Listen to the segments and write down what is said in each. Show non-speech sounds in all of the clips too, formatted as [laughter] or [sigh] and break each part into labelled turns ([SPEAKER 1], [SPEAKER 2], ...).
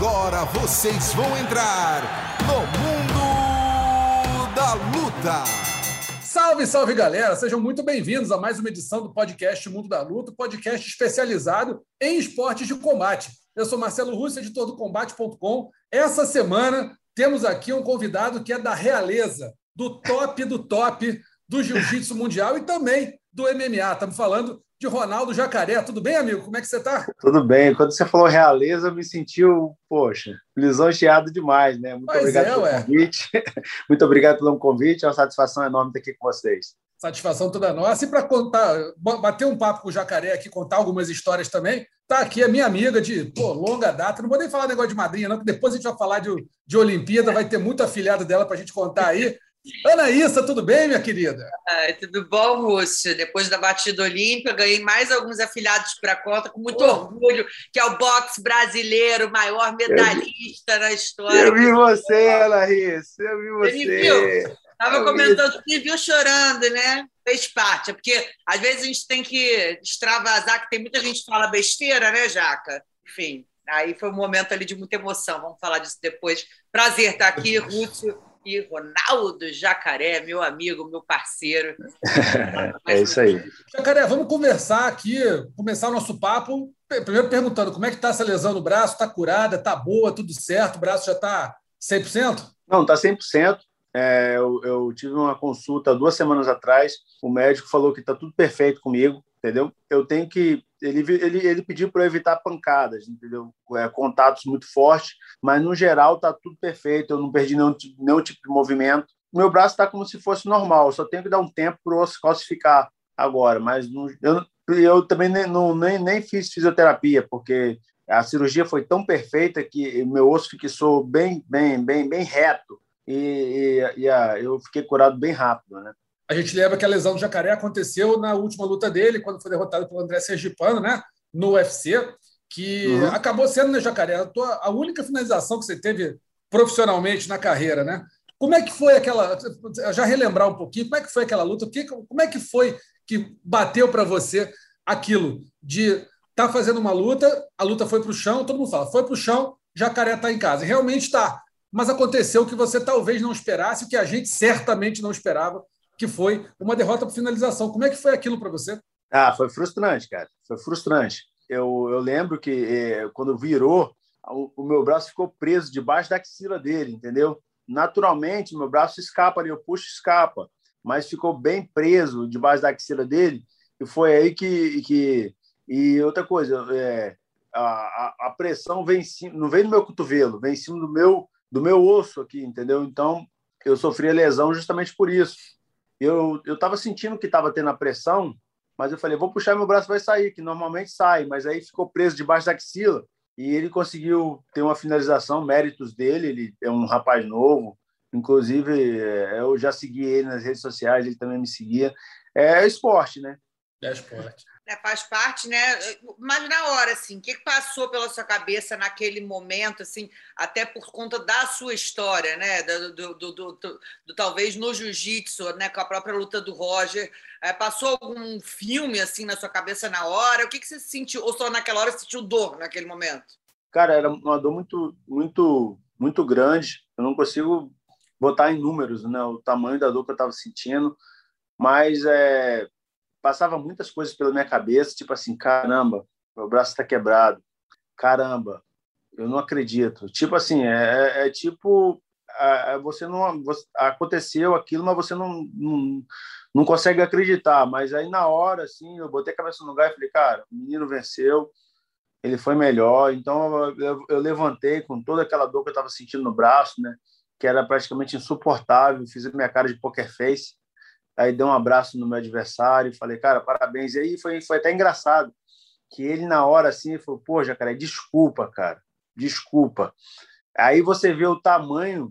[SPEAKER 1] Agora vocês vão entrar no Mundo da Luta.
[SPEAKER 2] Salve, salve galera! Sejam muito bem-vindos a mais uma edição do podcast Mundo da Luta, podcast especializado em esportes de combate. Eu sou Marcelo Russo, editor do Combate.com. Essa semana temos aqui um convidado que é da realeza, do top do top do jiu-jitsu mundial e também do MMA. Estamos falando de Ronaldo Jacaré. Tudo bem, amigo? Como é que você está?
[SPEAKER 3] Tudo bem. Quando você falou realeza, eu me senti, poxa, lisonjeado demais, né? Muito
[SPEAKER 2] pois
[SPEAKER 3] obrigado
[SPEAKER 2] é,
[SPEAKER 3] pelo
[SPEAKER 2] ué.
[SPEAKER 3] convite. [laughs] Muito obrigado pelo convite. É uma satisfação enorme estar aqui com vocês.
[SPEAKER 2] Satisfação toda nossa. E para contar, bater um papo com o Jacaré aqui, contar algumas histórias também, tá aqui a minha amiga de pô, longa data. Não vou nem falar negócio de madrinha, não, que depois a gente vai falar de, de Olimpíada, vai ter muito afilhado dela para a gente contar aí. Anaísa, tudo bem, minha querida?
[SPEAKER 4] Tudo bom, Rússio? Depois da batida olímpica, ganhei mais alguns afiliados para a conta, com muito
[SPEAKER 2] Oh.
[SPEAKER 4] orgulho, que é o boxe brasileiro, o maior medalhista na história.
[SPEAKER 3] Eu vi você, Anaís. Eu vi
[SPEAKER 4] Você me
[SPEAKER 3] você.
[SPEAKER 4] viu? Estava
[SPEAKER 3] eu
[SPEAKER 4] comentando, me viu chorando, né? Fez parte, é porque às vezes a gente tem que extravasar, que tem muita gente que fala besteira, né, Jaca? Enfim, aí foi um momento ali de muita emoção. Vamos falar disso depois. Prazer estar aqui, Rússio e Ronaldo Jacaré, meu amigo, meu parceiro. [laughs]
[SPEAKER 3] É isso aí.
[SPEAKER 2] Jacaré, vamos conversar aqui, começar o nosso papo. Primeiro perguntando como é que está essa lesão no braço? Está curada? Está boa? Tudo certo? O braço já está 100%?
[SPEAKER 3] Não, tá 100%. É, eu, eu tive uma consulta duas semanas atrás. O médico falou que tá tudo perfeito comigo, entendeu? Eu tenho que. Ele, ele, ele pediu para evitar pancadas, entendeu? É, contatos muito fortes, mas no geral tá tudo perfeito. Eu não perdi nenhum, nenhum tipo de movimento. Meu braço está como se fosse normal. Só tenho que dar um tempo para o osso calcificar agora. Mas não- eu, eu também nem, não, nem, nem fiz fisioterapia, porque a cirurgia foi tão perfeita que meu osso fixou bem, bem, bem, bem reto e, e- e a- eu fiquei curado bem rápido, né?
[SPEAKER 2] A gente lembra que a lesão do Jacaré aconteceu na última luta dele, quando foi derrotado pelo André Sergipano, né? No UFC, que
[SPEAKER 3] Uhum.
[SPEAKER 2] acabou sendo, né, Jacaré, a, tua- a única finalização que você teve profissionalmente na carreira, né? Como é que foi aquela. Já relembrar um pouquinho, como é que foi aquela luta? Que, como é que foi que bateu para você aquilo de estar fazendo uma luta, a luta foi para o chão, todo mundo fala, foi para o chão, Jacaré está em casa. E Realmente está. Mas aconteceu o que você talvez não esperasse, o que a gente certamente não esperava, que foi uma derrota por finalização. Como é que foi aquilo para você?
[SPEAKER 3] Ah, foi frustrante, cara. Foi frustrante. Eu, eu lembro que eh, quando virou, o, o meu braço ficou preso debaixo da axila dele, entendeu? Naturalmente, meu braço escapa ali, eu puxo escapa, mas ficou bem preso debaixo da axila dele. E foi aí que. que e outra coisa, é, a, a, pressão vem não vem no meu cotovelo, vem em cima do meu, do meu osso aqui, entendeu? Então, eu sofri a lesão justamente por isso. Eu estava sentindo que estava tendo a pressão, mas eu falei, vou puxar meu braço, vai sair, que normalmente sai, mas aí ficou preso debaixo da axila e ele conseguiu ter uma finalização, méritos dele, ele é um rapaz novo, inclusive é, eu já segui ele nas redes sociais, ele também me seguia. É esporte, né?
[SPEAKER 2] É esporte.
[SPEAKER 4] Né, faz parte, né? Mas na hora, assim, o que passou pela sua cabeça naquele momento, assim, até por conta da sua história, né? Do, do, do, do- talvez no jiu-jitsu, né? Com a própria luta do Roger. É, passou algum filme assim na sua cabeça na hora? O que, que você sentiu? Ou só naquela hora sentiu dor naquele momento?
[SPEAKER 3] Cara, era uma dor muito, muito, muito grande. Eu não consigo botar em números, né? O tamanho da dor que eu estava sentindo, mas é, passava muitas coisas pela minha cabeça, tipo assim, caramba, meu braço está quebrado, caramba, eu não acredito. Tipo assim, é, é- é tipo você não você- aconteceu aquilo, mas você não, não não consegue acreditar. Mas aí na hora, assim, eu botei a cabeça no lugar e falei, cara, o menino venceu ele foi melhor. Então eu, eu levantei com toda aquela dor que eu estava sentindo no braço, né? Que era praticamente insuportável. Fiz a minha cara de poker face. Aí dei um abraço no meu adversário falei, cara, parabéns. E aí foi, foi até engraçado que ele na hora assim falou, pô, Jacaré, desculpa, cara, desculpa. Aí você vê o tamanho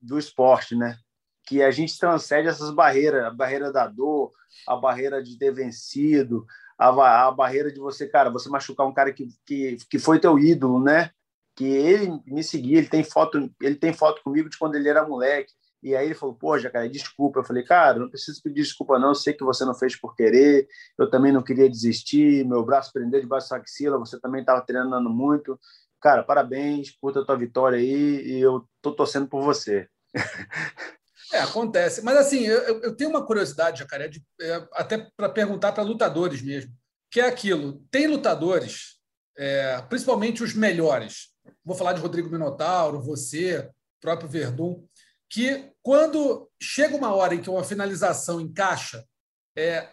[SPEAKER 3] do esporte, né? Que a gente transcende essas barreiras, a barreira da dor, a barreira de ter vencido, a, a barreira de você, cara, você machucar um cara que, que, que foi teu ídolo, né? Que ele me seguia, ele tem foto, ele tem foto comigo de quando ele era moleque. E aí ele falou, pô, Jacaré, desculpa. Eu falei, cara, não precisa pedir desculpa não, eu sei que você não fez por querer, eu também não queria desistir, meu braço prendeu debaixo da axila, você também estava treinando muito. cara, parabéns por tua vitória aí e eu tô torcendo por você. [laughs]
[SPEAKER 2] É, acontece. Mas assim, eu, eu tenho uma curiosidade, Jacaré, de, é, até para perguntar para lutadores mesmo, que é aquilo. Tem lutadores, é, principalmente os melhores, vou falar de Rodrigo Minotauro, você, próprio Verdun, que quando chega uma hora em que uma finalização encaixa, é,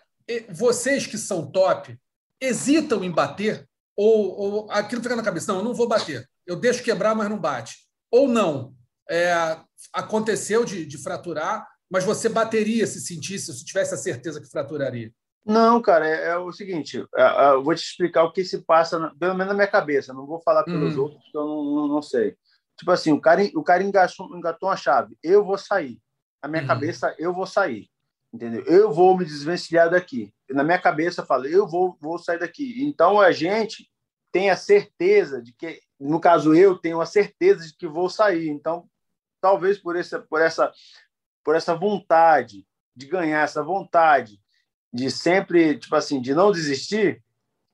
[SPEAKER 2] vocês que são top hesitam em bater ou, ou aquilo fica na cabeça, não, eu não vou bater, eu deixo quebrar, mas não bate. Ou não, é, aconteceu de, de, fraturar, mas você bateria se sentisse, se tivesse a certeza que fraturaria?
[SPEAKER 3] Não, cara, é, é o seguinte, é, é, eu vou te explicar o que se passa, pelo menos na minha cabeça, não vou falar pelos uhum. outros, que eu não, não, não, sei. Tipo assim, o cara, o cara engatou, engatou uma chave, eu vou sair. Na minha uhum. cabeça, eu vou sair. Entendeu? Eu vou me desvencilhar daqui. Na minha cabeça, eu falo, eu vou, vou sair daqui. Então, a gente tem a certeza de que, no caso eu, tenho a certeza de que vou sair. Então, talvez por essa, por essa, por essa vontade de ganhar, essa vontade de sempre, tipo assim, de não desistir,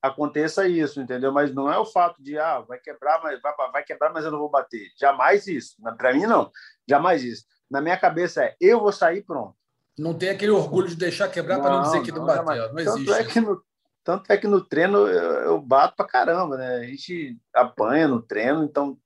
[SPEAKER 3] aconteça isso, entendeu? Mas não é o fato de, ah, vai quebrar, mas vai, vai quebrar, mas eu não vou bater. Jamais isso. Para mim, não. Jamais isso. Na minha cabeça é, eu vou sair pronto.
[SPEAKER 2] Não tem aquele orgulho de deixar quebrar para não dizer que não, não bateu. Não
[SPEAKER 3] existe. Tanto é que no, tanto é que no treino eu, eu bato para caramba, né? A gente apanha no treino, então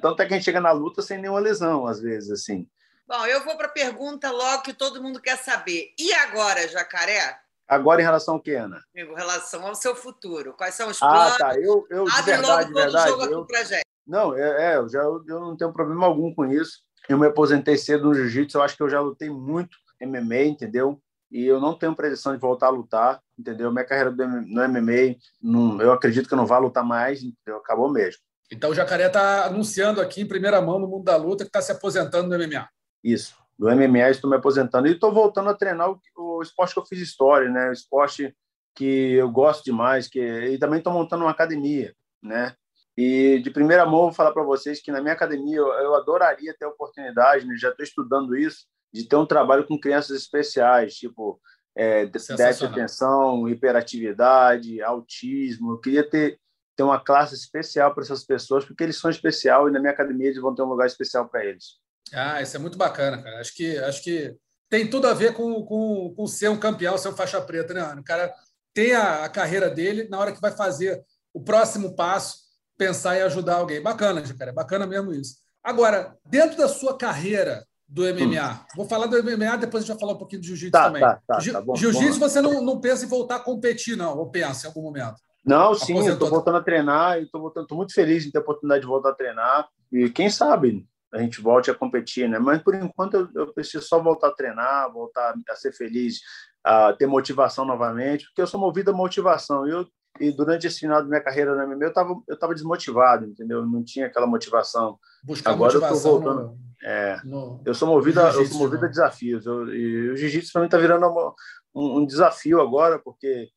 [SPEAKER 3] tanto é que a gente chega na luta sem nenhuma lesão, às vezes, assim.
[SPEAKER 4] Bom, eu vou para a pergunta logo que todo mundo quer saber. E agora, Jacaré?
[SPEAKER 3] Agora em relação ao que, Ana?
[SPEAKER 4] Em relação ao seu futuro. Quais são os
[SPEAKER 3] ah, planos? Ah, tá. Eu, eu de verdade, logo verdade, jogo eu... aqui gente. Não, é, é, eu, já, eu, eu não tenho problema algum com isso. Eu me aposentei cedo no jiu-jitsu, eu acho que eu já lutei muito MMA, entendeu? E eu não tenho previsão de voltar a lutar, entendeu? Minha carreira no MMA, não, eu acredito que eu não vá lutar mais, entendeu? Acabou mesmo.
[SPEAKER 2] Então o Jacaré está anunciando aqui em primeira mão no mundo da luta que está se aposentando no MMA.
[SPEAKER 3] Isso. Do MMA estou me aposentando e estou voltando a treinar o, o, esporte que eu fiz história, né? O esporte que eu gosto demais, que e também estou montando uma academia, né? E de primeira mão vou falar para vocês que na minha academia eu, eu adoraria ter a oportunidade, né? já estou estudando isso, de ter um trabalho com crianças especiais, tipo é, déficit de atenção, hiperatividade, autismo. Eu queria ter ter uma classe especial para essas pessoas, porque eles são especial e na minha academia eles vão ter um lugar especial para eles.
[SPEAKER 2] Ah, isso é muito bacana, cara. Acho que, acho que tem tudo a ver com, com, com ser um campeão, ser um faixa preta, né, Ana? O cara tem a, a carreira dele, na hora que vai fazer o próximo passo, pensar em ajudar alguém. Bacana, cara, é bacana mesmo isso. Agora, dentro da sua carreira do MMA, hum. vou falar do MMA, depois a gente vai falar um pouquinho do jiu-jitsu tá, também. Tá, tá, tá jiu-jitsu você não, não pensa em voltar a competir, não, ou pensa em algum momento?
[SPEAKER 3] Não, sim, eu estou voltando a treinar estou muito feliz em ter a oportunidade de voltar a treinar. E quem sabe a gente volte a competir, né? Mas por enquanto eu, eu preciso só voltar a treinar, voltar a ser feliz, a ter motivação novamente, porque eu sou movido a motivação. E, eu, e durante esse final da minha carreira na MMA, eu estava eu tava desmotivado, entendeu? não tinha aquela motivação.
[SPEAKER 2] Buscar Agora motivação eu estou voltando.
[SPEAKER 3] No, é, no, eu sou movido, a, eu sou movido a né? desafios. Eu, e o jiu-jitsu para mim está virando um, um, desafio agora, porque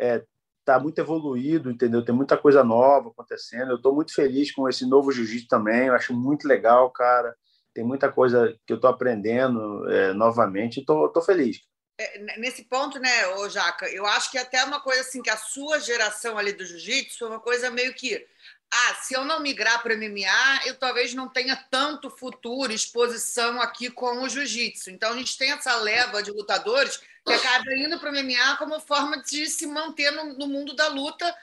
[SPEAKER 3] é, está muito evoluído, entendeu? Tem muita coisa nova acontecendo. Eu estou muito feliz com esse novo jiu-jitsu também. Eu acho muito legal, cara. Tem muita coisa que eu estou aprendendo é, novamente. Estou feliz.
[SPEAKER 4] É, nesse ponto, né, ô Jaca, eu acho que até uma coisa assim que a sua geração ali do jiu-jitsu foi uma coisa meio que ah, se eu não migrar para MMA, eu talvez não tenha tanto futuro, exposição aqui com o jiu-jitsu. Então a gente tem essa leva de lutadores que acaba indo para o MMA como forma de se manter no, no, mundo da luta.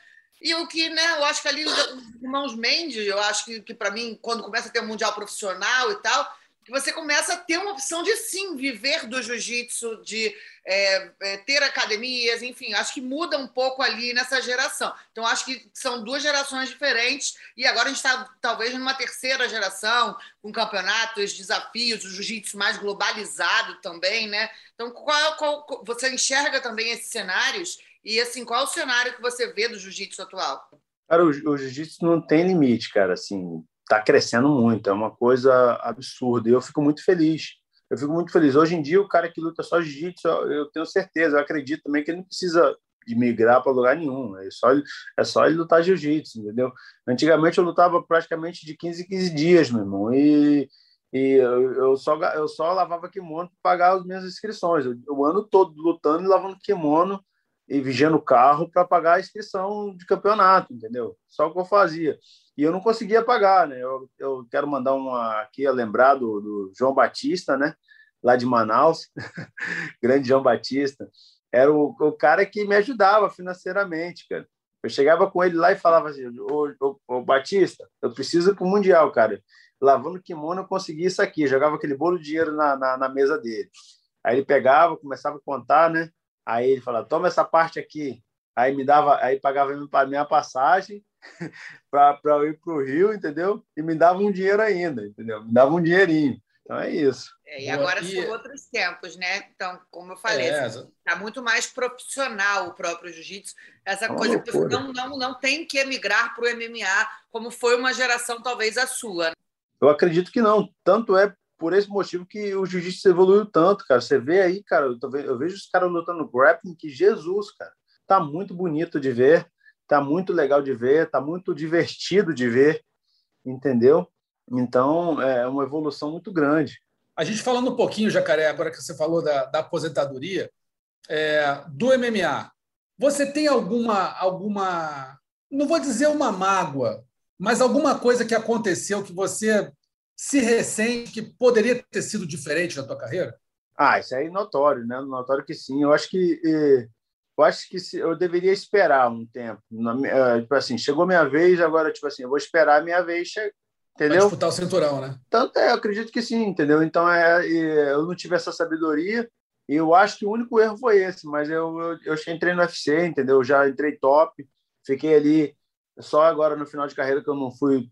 [SPEAKER 4] E o que, né, eu acho que ali os irmãos Mendes, eu acho que, que para mim, quando começa a ter um mundial profissional e tal, que você começa a ter uma opção de sim viver do jiu-jitsu, de é, é, ter academias, enfim, acho que muda um pouco ali nessa geração. Então, acho que são duas gerações diferentes e agora a gente está talvez numa terceira geração, com campeonatos, desafios, o jiu-jitsu mais globalizado também, né? Então, qual, qual, você enxerga também esses cenários e, assim, qual é o cenário que você vê do jiu-jitsu atual?
[SPEAKER 3] Cara, o, o jiu-jitsu não tem limite, cara, assim, tá crescendo muito, é uma coisa absurda e eu fico muito feliz eu fico muito feliz. Hoje em dia, o cara que luta só jiu-jitsu, eu tenho certeza, eu acredito também que ele não precisa de migrar para lugar nenhum. É só, é só ele lutar jiu-jitsu, entendeu? Antigamente eu lutava praticamente de 15 em 15 dias, meu irmão. E, e eu, eu só, eu só lavava kimono para pagar as minhas inscrições. O ano todo lutando e lavando kimono. E vigiando o carro para pagar a inscrição de campeonato, entendeu? Só o que eu fazia. E eu não conseguia pagar, né? Eu, eu quero mandar uma aqui a lembrar do, do João Batista, né? Lá de Manaus, [laughs] grande João Batista. Era o, o cara que me ajudava financeiramente, cara. Eu chegava com ele lá e falava assim: Ô, ô, ô Batista, eu preciso para o Mundial, cara. Lavando kimono, eu consegui isso aqui. Jogava aquele bolo de dinheiro na, na, na mesa dele. Aí ele pegava, começava a contar, né? Aí ele falava: toma essa parte aqui. Aí me dava, aí pagava a minha passagem [laughs] para eu ir para o Rio, entendeu? E me dava um dinheiro ainda, entendeu? Me dava um dinheirinho. Então é isso.
[SPEAKER 4] É, e agora e... são outros tempos, né? Então, como eu falei, está é, assim, tá muito mais profissional o próprio jiu-jitsu. Essa é coisa que não, não, não tem que emigrar para o MMA, como foi uma geração talvez a sua.
[SPEAKER 3] Eu acredito que não. Tanto é por esse motivo que o jiu-jitsu evoluiu tanto, cara. Você vê aí, cara, eu, vejo os caras lutando grappling que Jesus, cara. Tá muito bonito de ver, tá muito legal de ver, tá muito divertido de ver, entendeu? Então, é uma evolução muito grande.
[SPEAKER 2] A gente falando um pouquinho, Jacaré, agora que você falou da, da aposentadoria, é, do MMA, você tem alguma, alguma, não vou dizer uma mágoa, mas alguma coisa que aconteceu que você se ressente que poderia ter sido diferente na tua carreira?
[SPEAKER 3] Ah, isso aí é notório, né? Notório que sim. Eu acho que eu acho que eu deveria esperar um tempo. É, tipo assim, chegou minha vez, agora tipo assim, eu vou esperar a minha vez Entendeu? Pra
[SPEAKER 2] disputar o cinturão, né?
[SPEAKER 3] Tanto é, eu acredito que sim, entendeu? Então é, eu não tive essa sabedoria e eu acho que o único erro foi esse, mas eu, eu, eu entrei no UFC, entendeu? Eu já entrei top, fiquei ali só agora no final de carreira que eu não fui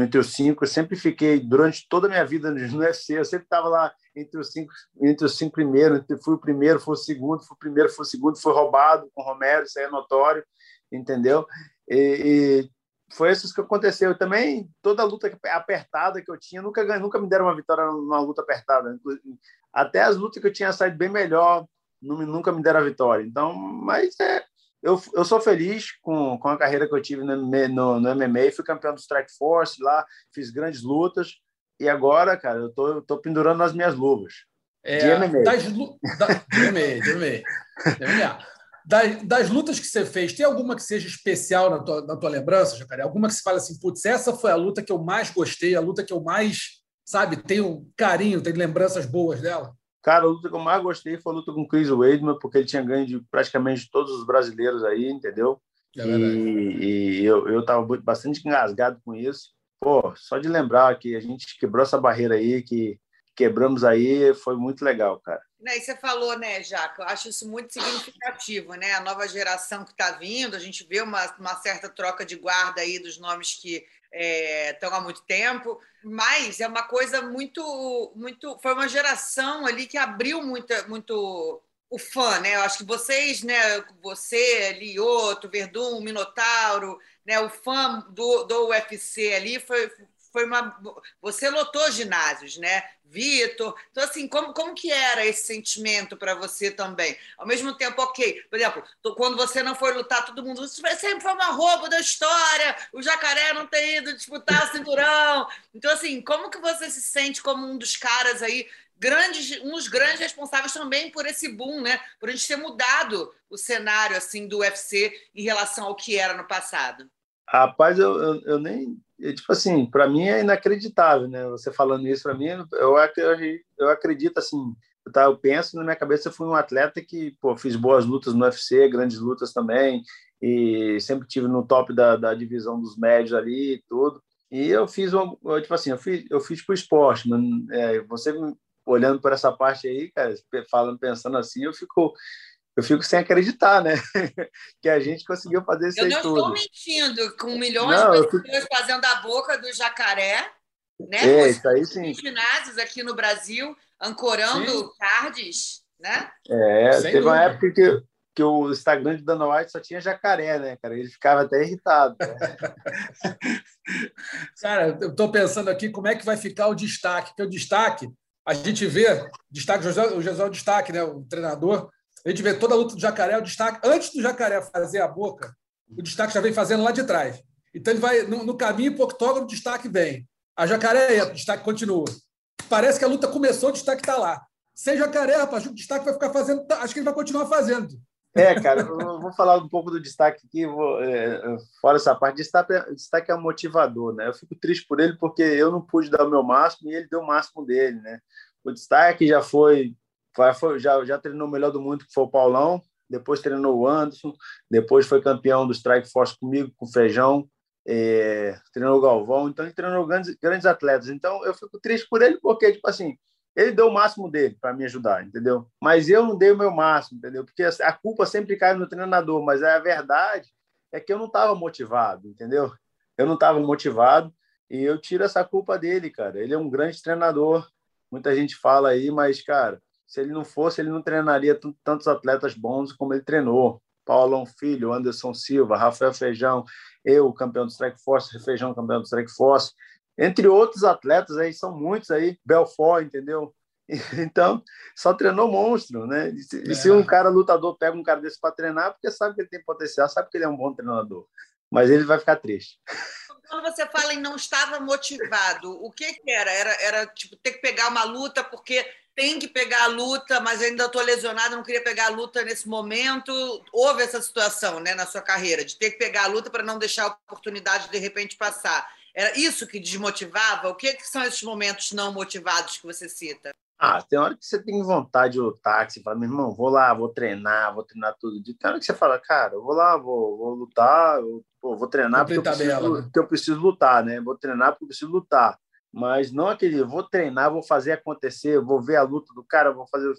[SPEAKER 3] entre os cinco. Eu sempre fiquei durante toda a minha vida no UFC. Eu sempre estava lá entre os cinco, entre os cinco primeiros. Fui o primeiro, fui o segundo, fui o primeiro, fui o segundo. Fui roubado com o Romero, isso aí é notório, entendeu? E, e foi isso que aconteceu. Eu também, toda a luta apertada que eu tinha, nunca, nunca me deram uma vitória numa luta apertada. Até as lutas que eu tinha saído bem melhor, nunca me deram a vitória. Então, mas é, eu, eu sou feliz com, com a carreira que eu tive no, no, no MMA. Fui campeão do Strike Force lá, fiz grandes lutas. E agora, cara, eu tô, eu tô pendurando as minhas luvas.
[SPEAKER 2] É, de MMA. Das, da, de MMA, de MMA. De MMA. Das, das, lutas que você fez, tem alguma que seja especial na tua, na tua lembrança, Jacaré? Alguma que você fala assim, putz, essa foi a luta que eu mais gostei, a luta que eu mais, sabe, tenho carinho, tenho lembranças boas dela?
[SPEAKER 3] Cara, a luta que eu mais gostei foi a luta com o Chris Weidman, porque ele tinha ganho de praticamente todos os brasileiros aí, entendeu? É e, e, eu, eu tava bastante engasgado com isso. Pô, só de lembrar que a gente quebrou essa barreira aí, que quebramos aí, foi muito legal, cara.
[SPEAKER 4] Né, e você falou, né, Jaca? Eu acho isso muito significativo, né? A nova geração que está vindo, a gente vê uma, uma certa troca de guarda aí dos nomes que estão é, há muito tempo, mas é uma coisa muito, muito. Foi uma geração ali que abriu muito, muito o fã, né? Eu acho que vocês, né? Você, Lioto, Verdun, Minotauro, né? O fã do, do UFC ali foi, foi uma. Você lotou ginásios, né? Vitor. Então, assim, como, como que era esse sentimento para você também? Ao mesmo tempo, ok, por exemplo, quando você não foi lutar, todo mundo. Isso sempre foi uma roupa da história, o jacaré não ter ido disputar o cinturão. Então, assim, como que você se sente como um dos caras aí, grandes, um dos grandes responsáveis também por esse boom, né? Por a gente ter mudado o cenário assim do UFC em relação ao que era no passado.
[SPEAKER 3] Rapaz, eu, eu, eu nem tipo assim, para mim é inacreditável, né? Você falando isso para mim, eu, eu, acredito assim, tá, eu penso na minha cabeça, eu fui um atleta que, pô, fiz boas lutas no UFC, grandes lutas também, e sempre tive no top da, da divisão dos médios ali e tudo. E eu fiz, um, tipo assim, eu fiz, eu fiz pro esporte, mas é, você olhando por essa parte aí, cara, falando, pensando assim, eu fico eu fico sem acreditar, né? [laughs] que a gente conseguiu fazer isso
[SPEAKER 4] Eu
[SPEAKER 3] não
[SPEAKER 4] estou mentindo, com milhões não, de pessoas fico... fazendo a boca do jacaré, né?
[SPEAKER 3] É, isso aí sim.
[SPEAKER 4] ginásios aqui no Brasil, ancorando sim. cards, né?
[SPEAKER 3] É, sem teve dúvida. uma época que, que o Instagram de Dana White só tinha jacaré, né, cara? Ele ficava até irritado. Né? [laughs]
[SPEAKER 2] cara, eu estou pensando aqui como é que vai ficar o destaque, porque o destaque, a gente vê, destaque, o José, o José o destaque, né? O treinador a gente vê toda a luta do jacaré, o destaque, antes do jacaré fazer a boca, o destaque já vem fazendo lá de trás. Então ele vai no, no caminho o octógono, o destaque vem. A jacaré entra, o destaque continua. Parece que a luta começou, o destaque está lá. Sem jacaré, rapaz, o destaque vai ficar fazendo. Acho que ele vai continuar fazendo.
[SPEAKER 3] É, cara, vou falar um pouco do destaque aqui, vou, é, fora essa parte, destaque, destaque é motivador, né? Eu fico triste por ele porque eu não pude dar o meu máximo e ele deu o máximo dele, né? O destaque já foi, foi já, já treinou o melhor do mundo, que foi o Paulão, depois treinou o Anderson, depois foi campeão do Strike Force comigo, com o Feijão, é, treinou o Galvão, então ele treinou grandes, grandes atletas. Então eu fico triste por ele porque, tipo assim, ele deu o máximo dele para me ajudar, entendeu? Mas eu não dei o meu máximo, entendeu? Porque a culpa sempre cai no treinador, mas a verdade é que eu não estava motivado, entendeu? Eu não estava motivado e eu tiro essa culpa dele, cara. Ele é um grande treinador. Muita gente fala aí, mas, cara, se ele não fosse, ele não treinaria tantos atletas bons como ele treinou. Paulão Filho, Anderson Silva, Rafael Feijão, eu, campeão do Strike Force, Feijão, campeão do Strike Force entre outros atletas aí, são muitos aí, Belfort, entendeu? [laughs] Então, só treinou monstro, né? E se, é. se, um cara lutador pega um cara desse para treinar, porque sabe que ele tem potencial, sabe que ele é um bom treinador, mas ele vai ficar triste.
[SPEAKER 4] Quando você fala em não estava motivado, o que, que era? era? Era tipo ter que pegar uma luta porque tem que pegar a luta, mas ainda estou lesionado, não queria pegar a luta nesse momento. Houve essa situação, né, na sua carreira, de ter que pegar a luta para não deixar a oportunidade de repente passar. Era isso que desmotivava? O que, que são esses momentos não motivados que você cita?
[SPEAKER 3] Ah, tem hora que você tem vontade de lutar, que você fala, meu irmão, vou lá, vou treinar, vou treinar todo dia. Tem hora que você fala, cara, eu vou lá, vou, vou lutar, eu, pô, vou treinar porque eu, preciso, né? porque eu preciso lutar, né? Vou treinar porque eu preciso lutar. Mas não aquele, vou treinar, vou fazer acontecer, vou ver a luta do cara, vou fazer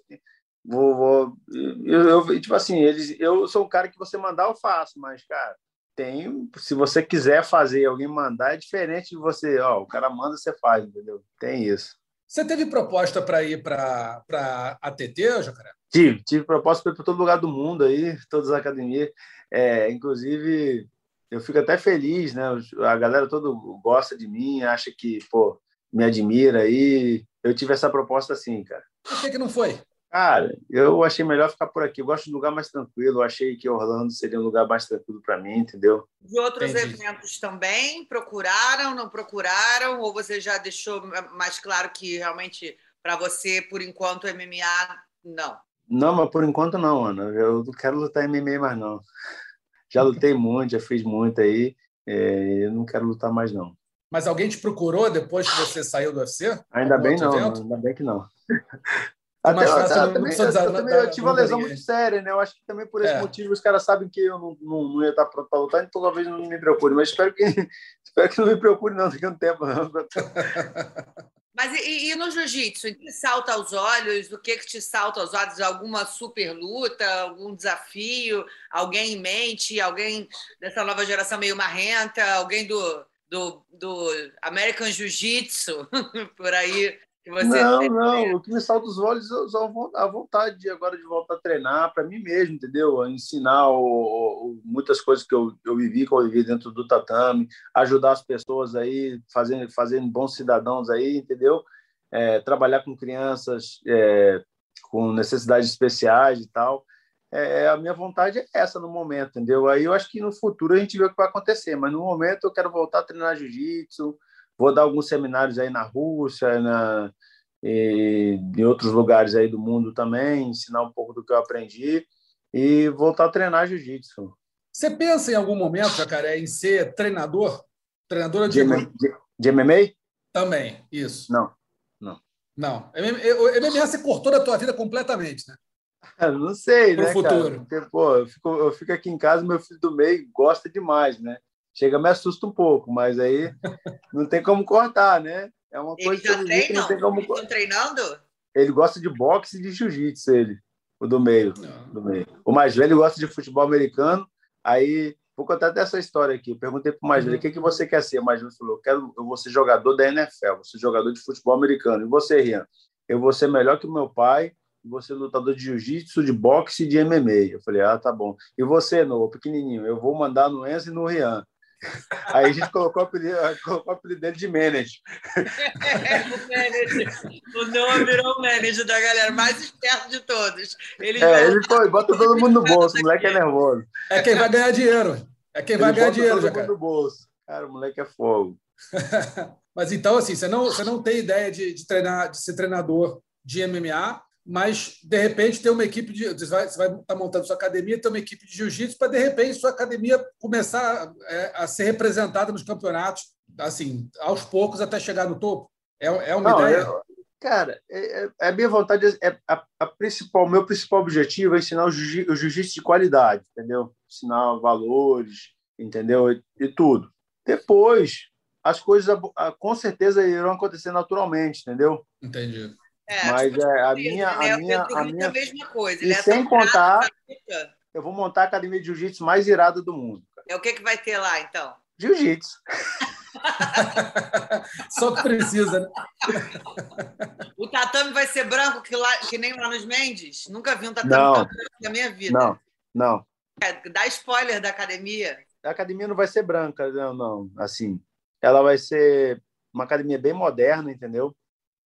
[SPEAKER 3] vou, vou eu, eu, tipo assim, eles, eu sou um cara que você mandar eu faço, mas cara, tem, se você quiser fazer alguém mandar, é diferente de você, ó, o cara manda, você faz, entendeu? Tem isso.
[SPEAKER 2] Você teve proposta para ir para a TT, Jacaré?
[SPEAKER 3] Tive, tive proposta para ir para todo lugar do mundo aí, todas as academias. É, inclusive, eu fico até feliz, né? A galera toda gosta de mim, acha que, pô, me admira aí. Eu tive essa proposta assim, cara.
[SPEAKER 2] Por que, que não foi?
[SPEAKER 3] Cara, eu achei melhor ficar por aqui. Eu gosto de um lugar mais tranquilo. Eu achei que Orlando seria um lugar mais tranquilo para mim, entendeu?
[SPEAKER 4] De outros Entendi. eventos também? Procuraram, não procuraram? Ou você já deixou mais claro que realmente para você, por enquanto, MMA não?
[SPEAKER 3] Não, mas por enquanto não, Ana. Eu não quero lutar MMA mais não. Já lutei muito, já fiz muito aí. É, eu não quero lutar mais não.
[SPEAKER 2] Mas alguém te procurou depois que você saiu do UFC?
[SPEAKER 3] Ainda bem não, evento? ainda bem que não. Até, até, também, eu, eu, também, eu tive uma lesão muito séria, né? Eu acho que também por esse é. motivo os caras sabem que eu não, não, não ia estar pronto para lutar, então talvez não me preocupe. Mas espero que, [laughs] espero que não me preocupe, não, daqui a um tempo. Não. [laughs]
[SPEAKER 4] Mas e, e no jiu-jitsu? O que salta aos olhos? O que, que te salta aos olhos? Alguma super luta? Algum desafio? Alguém em mente? Alguém dessa nova geração meio marrenta? Alguém do, do, do American Jiu-Jitsu? [laughs] por aí
[SPEAKER 3] não, não. O que me salta os olhos é a vontade de agora de voltar a treinar para mim mesmo, entendeu? A ensinar o, o, muitas coisas que eu, eu vivi, que eu vivi dentro do tatame, ajudar as pessoas aí, fazendo, fazendo bons cidadãos aí, entendeu? É, trabalhar com crianças é, com necessidades especiais e tal. É, é, a minha vontade é essa no momento, entendeu? Aí eu acho que no futuro a gente vê o que vai acontecer, mas no momento eu quero voltar a treinar jiu-jitsu, Vou dar alguns seminários aí na Rússia, na, e, em outros lugares aí do mundo também, ensinar um pouco do que eu aprendi e voltar a treinar jiu-jitsu.
[SPEAKER 2] Você pensa em algum momento, Jacaré, em ser treinador? Treinadora
[SPEAKER 3] de, de, de, de MMA?
[SPEAKER 2] Também, isso.
[SPEAKER 3] Não, não.
[SPEAKER 2] Não. O MMA você cortou da tua vida completamente, né? [laughs]
[SPEAKER 3] Não sei,
[SPEAKER 2] Pro
[SPEAKER 3] né,
[SPEAKER 2] futuro.
[SPEAKER 3] Cara? Porque, pô, eu fico, eu fico aqui em casa, meu filho do meio gosta demais, né? chega me assusta um pouco, mas aí [laughs] não tem como cortar, né? É uma coisa
[SPEAKER 4] que não tem como Eles treinando?
[SPEAKER 3] Ele gosta de boxe e de jiu-jitsu, ele, o do meio, do meio. O mais velho gosta de futebol americano. Aí vou contar até essa história aqui. Eu perguntei para o mais velho: uhum. o que, que você quer ser? O mais velho falou: eu, quero, eu vou ser jogador da NFL, vou ser jogador de futebol americano. E você, Rian? Eu vou ser melhor que o meu pai, vou ser lutador de jiu-jitsu, de boxe e de MMA. Eu falei: ah, tá bom. E você, no pequenininho? Eu vou mandar no Enzo e no Rian. [laughs] Aí a gente colocou o apelido, colocou o apelido dele de manager. [laughs]
[SPEAKER 4] o manager. O nome virou o manager da galera, mais esperto de todos.
[SPEAKER 3] Ele, é, ele foi, bota todo mundo no bolso, o moleque é nervoso.
[SPEAKER 2] É quem vai ganhar dinheiro. É quem vai ele ganhar dinheiro, todo
[SPEAKER 3] mundo no bolso. Cara, o moleque é fogo. [laughs]
[SPEAKER 2] Mas então, assim, você não, você não tem ideia de, de treinar, de ser treinador de MMA, mas de repente ter uma equipe de. Você vai, estar tá montando sua academia, ter uma equipe de jiu-jitsu para de repente sua academia começar é, a ser representada nos campeonatos, assim, aos poucos até chegar no topo. É, é uma Não, ideia? Eu,
[SPEAKER 3] cara, é, é, é, a minha vontade, é, a, a principal, meu principal objetivo é ensinar o jiu-jitsu de qualidade, entendeu? Ensinar valores, entendeu? E, e tudo. Depois, as coisas com certeza irão acontecer naturalmente, entendeu?
[SPEAKER 2] Entendi.
[SPEAKER 3] É, Mas tipo, é, a minha, né? a minha, a minha...
[SPEAKER 4] a mesma coisa.
[SPEAKER 3] E é sem contar, eu vou montar a academia de jiu-jitsu mais irada do mundo.
[SPEAKER 4] É o que que vai ter lá, então?
[SPEAKER 3] Jiu-jitsu. [laughs]
[SPEAKER 2] Só que precisa, né? [laughs]
[SPEAKER 4] O tatame vai ser branco que, lá, que nem lá nos Mendes? Nunca vi um tatame não, branco na minha vida.
[SPEAKER 3] Não, não.
[SPEAKER 4] É, dá spoiler da academia.
[SPEAKER 3] A academia não vai ser branca, não, não. Assim, ela vai ser uma academia bem moderna, entendeu?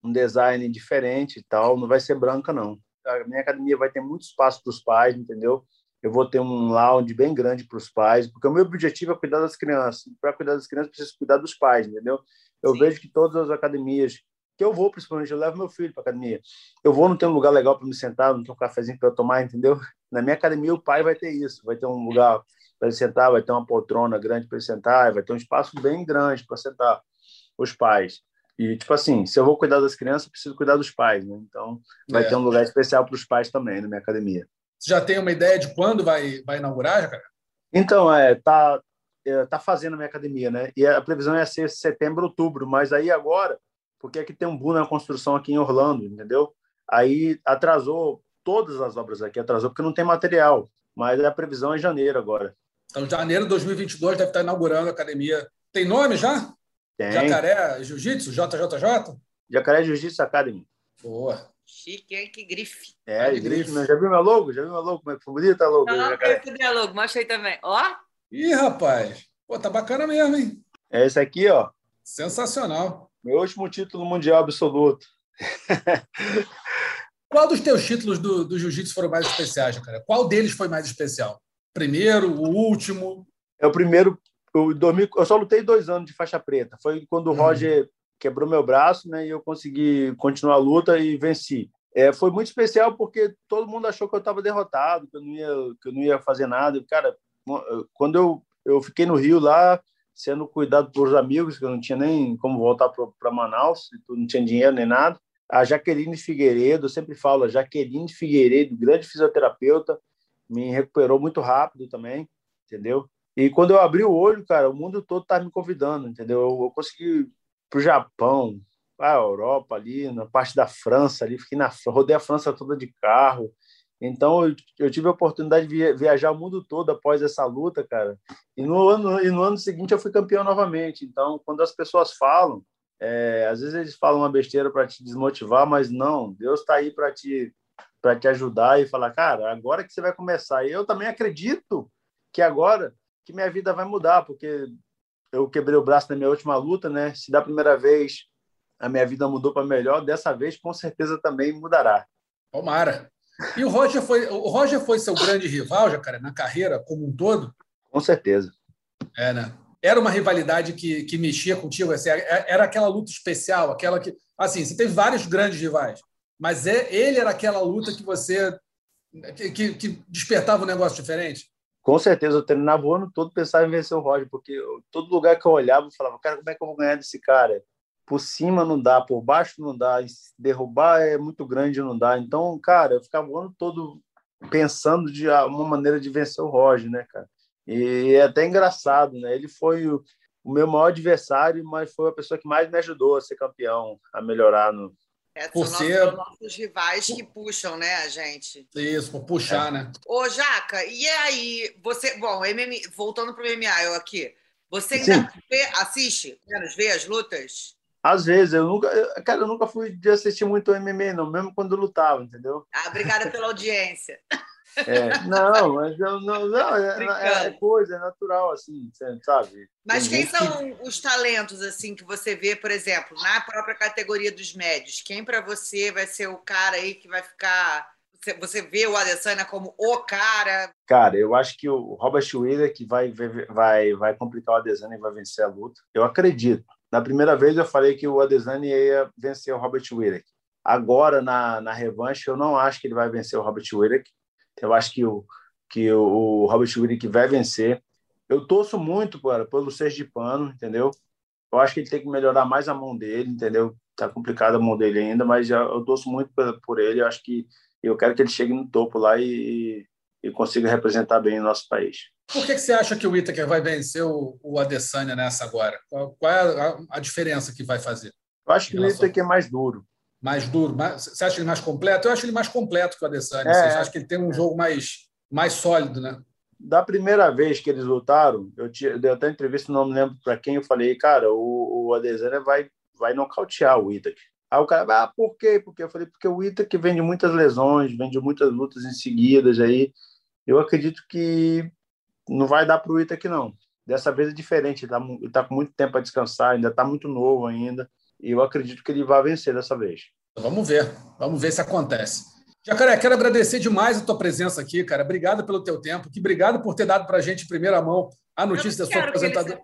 [SPEAKER 3] Um design diferente e tal. Não vai ser branca, não. A minha academia vai ter muito espaço para os pais, entendeu? Eu vou ter um lounge bem grande para os pais, porque o meu objetivo é cuidar das crianças. Para cuidar das crianças, preciso cuidar dos pais, entendeu? Eu Sim. vejo que todas as academias que eu vou, principalmente, eu levo meu filho para academia. Eu vou, não tem um lugar legal para me sentar, não tem um cafezinho para eu tomar, entendeu? Na minha academia, o pai vai ter isso, vai ter um lugar para ele sentar, vai ter uma poltrona grande para ele sentar, vai ter um espaço bem grande para sentar os pais. E, tipo assim, se eu vou cuidar das crianças, preciso cuidar dos pais, né? Então, vai é. ter um lugar especial para os pais também na minha academia.
[SPEAKER 2] Você já tem uma ideia de quando vai, vai inaugurar, Jacaré?
[SPEAKER 3] Então, é, tá, é, tá fazendo a minha academia, né? E a previsão é ser setembro, outubro, mas aí agora, porque aqui tem um boom na construção aqui em Orlando, entendeu? Aí atrasou todas as obras aqui, atrasou porque não tem material, mas a previsão é janeiro agora.
[SPEAKER 2] Então, janeiro de 2022 deve estar inaugurando a academia. Tem nome já?
[SPEAKER 3] Tem.
[SPEAKER 2] Jacaré Jiu-Jitsu? JJJ?
[SPEAKER 3] Jacaré Jiu-Jitsu Academy.
[SPEAKER 2] Boa.
[SPEAKER 4] Chique, hein? Que grife.
[SPEAKER 3] É, grife. Né? Já viu meu logo? Já viu meu logo? Como é que foi bonito a logo?
[SPEAKER 4] Não, eu cadê a logo? Mostra aí também. Ó.
[SPEAKER 2] Ih, rapaz. Pô, tá bacana mesmo, hein?
[SPEAKER 3] É esse aqui, ó.
[SPEAKER 2] Sensacional.
[SPEAKER 3] Meu último título mundial absoluto. [laughs]
[SPEAKER 2] Qual dos teus títulos do, do jiu-jitsu foram mais especiais, cara? Qual deles foi mais especial? Primeiro, o último?
[SPEAKER 3] É o primeiro. Eu, dormi, eu só lutei dois anos de faixa preta. Foi quando o uhum. Roger quebrou meu braço, né? E eu consegui continuar a luta e venci. É, foi muito especial porque todo mundo achou que eu estava derrotado, que eu não ia, que eu não ia fazer nada. Cara, quando eu, eu fiquei no Rio lá, sendo cuidado por amigos, que eu não tinha nem como voltar para Manaus, não tinha dinheiro nem nada. A Jaqueline Figueiredo, eu sempre falo, a Jaqueline Figueiredo, grande fisioterapeuta, me recuperou muito rápido também, entendeu? E quando eu abri o olho, cara, o mundo todo estava me convidando, entendeu? Eu, eu consegui para o Japão, a Europa ali, na parte da França ali, fiquei na rodei a França toda de carro. Então eu, eu tive a oportunidade de viajar o mundo todo após essa luta, cara. E no ano e no ano seguinte eu fui campeão novamente. Então quando as pessoas falam, é, às vezes eles falam uma besteira para te desmotivar, mas não, Deus está aí para te para te ajudar e falar, cara, agora que você vai começar. E eu também acredito que agora que minha vida vai mudar, porque eu quebrei o braço na minha última luta, né? Se da primeira vez a minha vida mudou para melhor, dessa vez com certeza também mudará.
[SPEAKER 2] Tomara. E o Roger foi, o Roger foi seu grande rival, já, cara, na carreira como um todo?
[SPEAKER 3] Com certeza.
[SPEAKER 2] É, né? Era uma rivalidade que, que mexia contigo, assim, é, era aquela luta especial, aquela que, assim, você teve vários grandes rivais, mas é, ele era aquela luta que você que, que, que despertava um negócio diferente
[SPEAKER 3] com certeza eu treinava o ano todo pensava em vencer o Roger, porque eu, todo lugar que eu olhava eu falava, cara, como é que eu vou ganhar desse cara? Por cima não dá, por baixo não dá, derrubar é muito grande não dá. Então, cara, eu ficava o ano todo pensando de uma maneira de vencer o Roger, né, cara? E é até engraçado, né? Ele foi o, o meu maior adversário, mas foi a pessoa que mais me ajudou a ser campeão, a melhorar no,
[SPEAKER 4] é, por são ser... nossos rivais que puxam, né, a gente?
[SPEAKER 2] Isso, por puxar,
[SPEAKER 4] é.
[SPEAKER 2] né?
[SPEAKER 4] Ô, Jaca, e aí, você. Bom, MM, voltando para o MMA, eu aqui. Você ainda vê, assiste, menos vê as lutas?
[SPEAKER 3] Às vezes, eu nunca, cara, eu nunca fui de assistir muito MMA, não, mesmo quando eu lutava, entendeu?
[SPEAKER 4] Ah, obrigada pela audiência. [laughs]
[SPEAKER 3] É, não, mas eu, não, não é, é, coisa, é natural, assim, sabe?
[SPEAKER 4] Mas quem são os talentos, assim, que você vê, por exemplo, na própria categoria dos médios? Quem para você vai ser o cara aí que vai ficar... Você vê o Adesanya como o cara?
[SPEAKER 3] Cara, eu acho que o Robert Wheeler que vai, vai, vai complicar o Adesanya e vai vencer a luta. Eu acredito. Na primeira vez eu falei que o Adesanya ia vencer o Robert Wheeler. Agora, na, na revanche, eu não acho que ele vai vencer o Robert Whittaker. Eu acho que o, que o Robert Whittaker vai vencer. Eu torço muito cara, pelo Pano, entendeu? Eu acho que ele tem que melhorar mais a mão dele, entendeu? Tá complicada a mão dele ainda, mas eu torço muito por, por ele. Eu acho que eu quero que ele chegue no topo lá e, e consiga representar bem o nosso país.
[SPEAKER 2] Por que, que você acha que o Itaker vai vencer o, o Adesanya nessa agora? Qual, qual é a, a, diferença que vai fazer?
[SPEAKER 3] Eu acho que o Itaker é mais duro.
[SPEAKER 2] Mais duro? Mais, você acha ele mais completo? Eu acho ele mais completo que o Adesanya. É, você acha que ele tem um jogo mais, mais sólido, né?
[SPEAKER 3] Da primeira vez que eles lutaram, eu, eu dei até entrevista, não me lembro para quem, eu falei, cara, o, o Adesanya vai, vai nocautear o Itaker. Aí o cara, ah, por quê? Porque eu falei, porque o Itaker vem de muitas lesões, vem de muitas lutas em seguidas aí. Eu acredito que não vai dar para o Itaker, não. Dessa vez é diferente, ele está tá com muito tempo a descansar, ainda está muito novo ainda. E eu acredito que ele vai vencer dessa vez.
[SPEAKER 2] Vamos ver, vamos ver se acontece. Jacaré, quero agradecer demais a tua presença aqui, cara. Obrigado pelo teu tempo, que obrigado por ter dado para a gente em primeira mão a notícia da sua aposentadoria.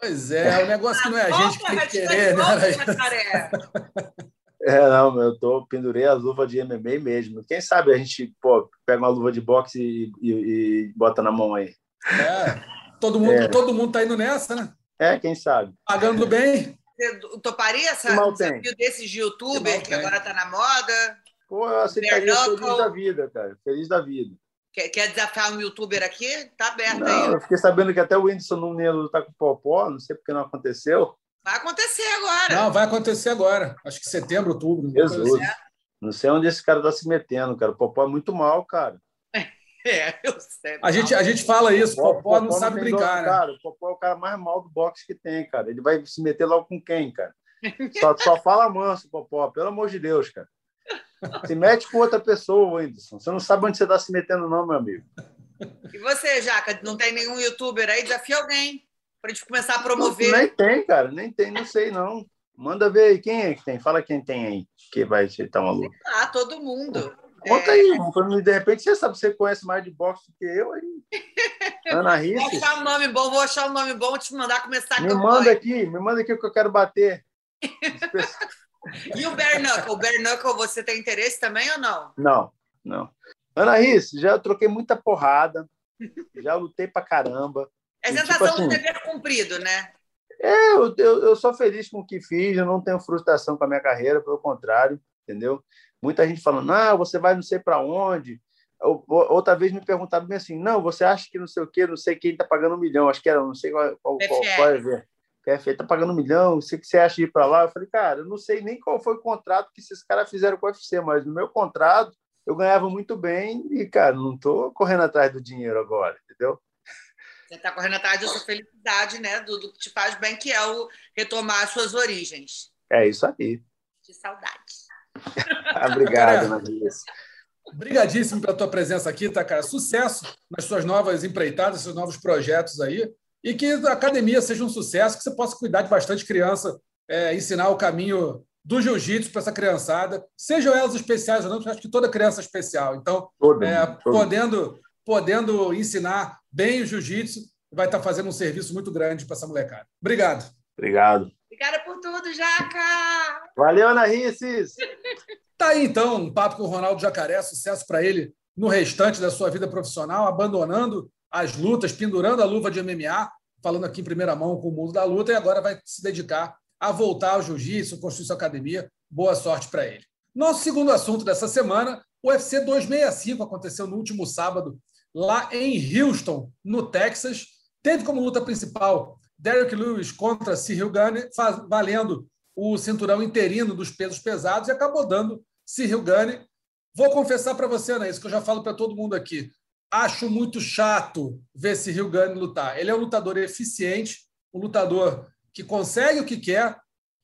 [SPEAKER 2] Pois é, o negócio que não é a gente que tem que querer, né? [laughs]
[SPEAKER 3] É, não, eu tô, pendurei a luva de MMA mesmo. Quem sabe a gente pô, pega uma luva de boxe e, e, e bota na mão aí.
[SPEAKER 2] É, todo mundo, é. todo mundo tá indo nessa, né?
[SPEAKER 3] É, quem sabe.
[SPEAKER 2] Pagando bem.
[SPEAKER 4] Você toparia essa desafio desses de youtuber que agora tá na moda?
[SPEAKER 3] Pô, eu aceitaria feliz da vida, cara. Feliz da vida.
[SPEAKER 4] Quer, quer desafiar um youtuber aqui? Tá aberto
[SPEAKER 3] não,
[SPEAKER 4] aí.
[SPEAKER 3] Eu fiquei sabendo que até o Whindersson não ia lutar com o Popó, não sei porque não aconteceu.
[SPEAKER 4] Vai acontecer agora.
[SPEAKER 2] Não, vai acontecer agora. Acho que setembro, outubro.
[SPEAKER 3] Jesus. Assim. Não sei onde esse cara está se metendo, cara. O Popó é muito mal, cara. [laughs]
[SPEAKER 4] É, eu sei.
[SPEAKER 2] A gente, a gente fala isso, o Popó, Popó não, não sabe brincar, né?
[SPEAKER 3] Cara, o Popó é o cara mais mal do boxe que tem, cara. Ele vai se meter logo com quem, cara? Só, só fala manso, Popó, pelo amor de Deus, cara. Se mete com outra pessoa, Whindersson. Você não sabe onde você está se metendo, não, meu amigo.
[SPEAKER 4] E você, Jaca, não tem nenhum youtuber aí? Desafia alguém para a gente começar a promover.
[SPEAKER 3] Nem tem, cara, nem tem, não sei não. Manda ver aí quem é que tem. Fala quem tem aí que vai aceitar uma luta.
[SPEAKER 4] Ah, todo mundo.
[SPEAKER 3] Conta é... aí, de repente você sabe, você conhece mais de boxe do que eu aí. [laughs] Ana Risse.
[SPEAKER 4] Vou achar um nome bom, vou achar um nome bom, vou te mandar começar
[SPEAKER 3] a Me manda aqui, me manda aqui o que eu quero bater. [laughs]
[SPEAKER 4] e o Bare Knuckle? O Bare Knuckle, você tem interesse também ou não?
[SPEAKER 3] Não, não. Ana Risse, já troquei muita porrada, [laughs] já lutei pra caramba.
[SPEAKER 4] É tipo sensação tipo assim, de dever cumprido, né?
[SPEAKER 3] É, eu, eu, eu, sou feliz com o que fiz, eu não tenho frustração com a minha carreira, pelo contrário, entendeu? Muita gente falando, ah, você vai não sei para onde. Outra vez me perguntaram bem assim, não, você acha que não sei o quê, não sei quem está pagando um milhão, acho que era, não sei qual, qual, qual, qual é, PFL está pagando um milhão, o que você acha de ir para lá? Eu falei, cara, eu não sei nem qual foi o contrato que esses caras fizeram com o UFC, mas no meu contrato eu ganhava muito bem e, cara, não estou correndo atrás do dinheiro agora, entendeu?
[SPEAKER 4] Você está correndo atrás da sua felicidade, né? Do, do, que te faz bem, que é o retomar as suas origens.
[SPEAKER 3] É isso aí.
[SPEAKER 4] De saudade. [laughs]
[SPEAKER 3] Obrigado, Maris.
[SPEAKER 2] Obrigadíssimo pela tua presença aqui, tá, cara? Sucesso nas suas novas empreitadas, seus novos projetos aí. E que a academia seja um sucesso, que você possa cuidar de bastante criança, é, ensinar o caminho do jiu-jitsu para essa criançada, sejam elas especiais ou não, porque acho que toda criança é especial. Então, todo, é, todo. podendo podendo ensinar bem o jiu-jitsu, vai estar fazendo um serviço muito grande para essa molecada. Obrigado.
[SPEAKER 3] Obrigado.
[SPEAKER 4] Obrigada por tudo, Jaca!
[SPEAKER 3] Valeu, Ana Risses!
[SPEAKER 2] Tá aí, então, um papo com o Ronaldo Jacaré, sucesso para ele no restante da sua vida profissional, abandonando as lutas, pendurando a luva de MMA, falando aqui em primeira mão com o mundo da luta, e agora vai se dedicar a voltar ao jiu-jitsu, construir sua academia. Boa sorte para ele. Nosso segundo assunto dessa semana, o UFC 265 aconteceu no último sábado lá em Houston, no Texas. Teve como luta principal Derek Lewis contra Cyril Gane, valendo o cinturão interino dos pesos pesados e acabou dando Cyril Gane. Vou confessar para você, Ana, isso que eu já falo para todo mundo aqui. Acho muito chato ver Cyril Gane lutar. Ele é um lutador eficiente, um lutador que consegue o que quer,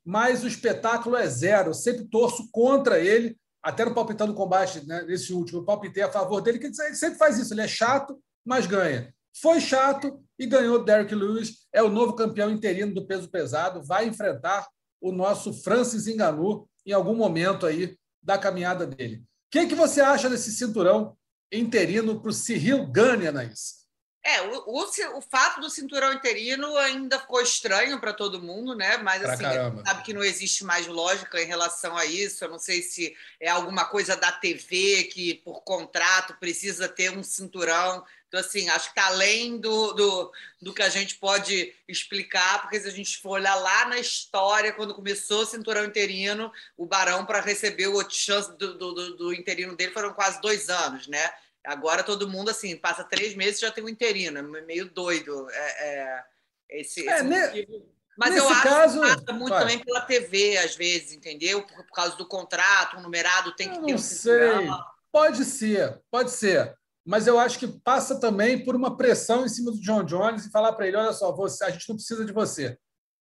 [SPEAKER 2] mas o espetáculo é zero. Eu sempre torço contra ele até no palpitando combate, né, nesse último, eu palpitei a favor dele, que ele sempre faz isso, ele é chato, mas ganha. Foi chato e ganhou Derek Lewis, é o novo campeão interino do peso pesado, vai enfrentar o nosso Francis Ngannou em algum momento aí da caminhada dele. O que, que você acha desse cinturão interino para o Cyril Gane, Anaís?
[SPEAKER 4] É, o, o, o, fato do cinturão interino ainda ficou estranho para todo mundo, né? Mas assim, sabe que não existe mais lógica em relação a isso. Eu não sei se é alguma coisa da TV que, por contrato, precisa ter um cinturão. Então, assim, acho que está além do, do, do que a gente pode explicar, porque se a gente for olhar lá na história, quando começou o cinturão interino, o Barão, para receber o chance do, do, do interino dele, foram quase dois anos, né? Agora todo mundo, assim, passa três meses e já tem um interino. É meio doido é, é, esse,
[SPEAKER 2] é, ne...
[SPEAKER 4] Mas eu acho
[SPEAKER 2] caso,
[SPEAKER 4] que passa muito vai. também pela TV, às vezes, entendeu? Por, por causa do contrato, um numerado tem que
[SPEAKER 2] eu
[SPEAKER 4] ter
[SPEAKER 2] um sei. Pode ser, pode ser. Mas eu acho que passa também por uma pressão em cima do John Jones e falar para ele: olha só, você, a gente não precisa de você.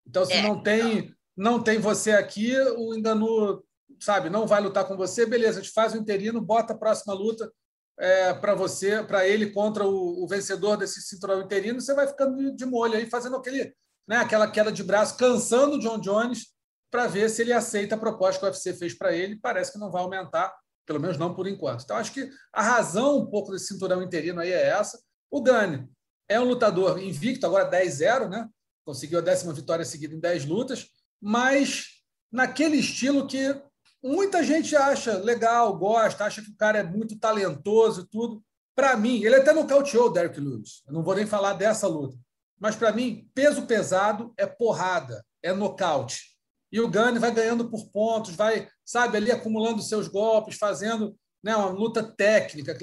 [SPEAKER 2] Então, se é, não tem não tem você aqui, o Enganu, sabe, não vai lutar com você, beleza, a gente faz o interino, bota a próxima luta é, para você, para ele contra o, o, vencedor desse cinturão interino, você vai ficando de, de molho aí, fazendo aquele, né, aquela queda de braço, cansando o John Jones para ver se ele aceita a proposta que o UFC fez para ele. Parece que não vai aumentar, pelo menos não por enquanto. Então, acho que a razão um pouco desse cinturão interino aí é essa. O Gane é um lutador invicto, agora 10-0, né? Conseguiu a décima vitória seguida em 10 lutas, mas naquele estilo que Muita gente acha legal, gosta, acha que o cara é muito talentoso e tudo. Para mim, ele até nocauteou o Derrick Lewis. Eu não vou nem falar dessa luta. Mas para mim, peso pesado é porrada, é nocaute. E o Gane vai ganhando por pontos, vai, sabe, ali acumulando seus golpes, fazendo né, uma luta técnica,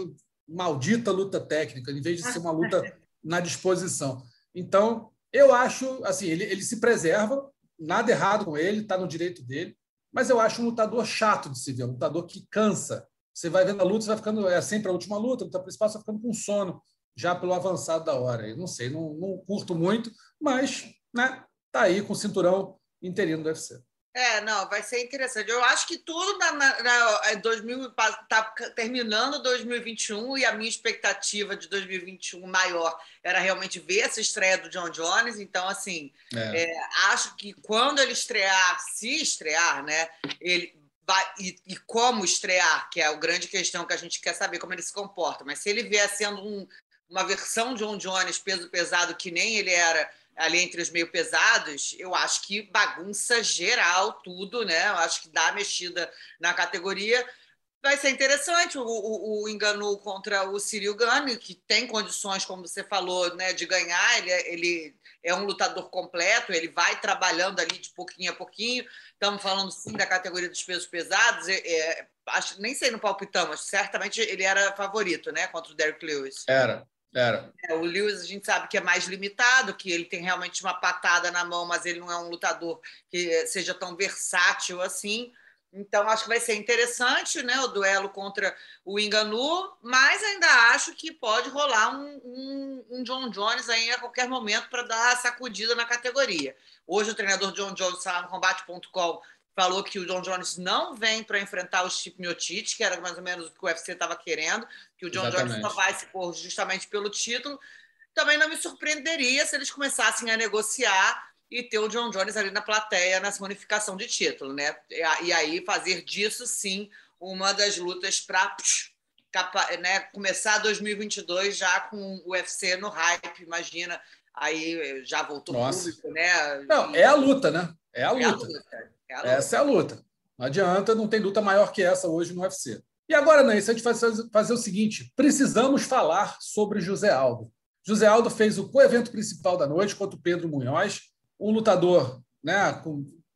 [SPEAKER 2] maldita luta técnica, em vez de ser uma luta [laughs] na disposição. Então, eu acho, assim, ele, ele se preserva, nada errado com ele, está no direito dele. Mas eu acho um lutador chato de se ver, um lutador que cansa. Você vai vendo a luta, você vai ficando. É sempre a última luta, a luta principal, você vai ficando com sono, já pelo avançado da hora. Eu não sei, não, não curto muito, mas né, tá aí com o cinturão interino do UFC.
[SPEAKER 4] É, não, vai ser interessante. Eu acho que tudo na, na, na 2000 está terminando 2021 e a minha expectativa de 2021 maior era realmente ver essa estreia do John Jones. Então, assim, é. É, acho que quando ele estrear, se estrear, né, ele vai e, e, como estrear, que é a grande questão que a gente quer saber como ele se comporta. Mas se ele vier sendo um, uma versão de John Jones peso pesado que nem ele era ali entre os meio pesados, eu acho que bagunça geral tudo, né? Eu acho que dá mexida na categoria. Vai ser interessante o, o, o engano contra o Cyril Gane, que tem condições, como você falou, né, de ganhar. Ele, é, ele é um lutador completo, ele vai trabalhando ali de pouquinho a pouquinho. Estamos falando sim da categoria dos pesos pesados. É, é, acho, nem sei no palpitão, mas certamente ele era favorito, né, contra o Derrick Lewis.
[SPEAKER 2] Era, era.
[SPEAKER 4] É, o Lewis a gente sabe que é mais limitado, que ele tem realmente uma patada na mão, mas ele não é um lutador que seja tão versátil assim. Então, acho que vai ser interessante né, o duelo contra o Enganu, mas ainda acho que pode rolar um, um, um John Jones aí a qualquer momento para dar a sacudida na categoria. Hoje, o treinador John Jones lá no combate.com falou que o John Jones não vem para enfrentar o Chip Miotite, que era mais ou menos o que o UFC estava querendo, que o John Exatamente. Jones só vai se pôr justamente pelo título. Também não me surpreenderia se eles começassem a negociar e ter o John Jones ali na plateia nessa unificação de título, né? E aí fazer disso sim uma das lutas para né, começar 2022 já com o UFC no hype, imagina. Aí já voltou Nossa. público, né?
[SPEAKER 2] Não, é a luta, né? É a luta. É a luta. É. Essa é a luta. Não adianta, não tem luta maior que essa hoje no UFC. E agora, Nancy, a gente vai fazer o seguinte: precisamos falar sobre José Aldo. José Aldo fez o co-evento principal da noite contra o Pedro Munhoz, um lutador né,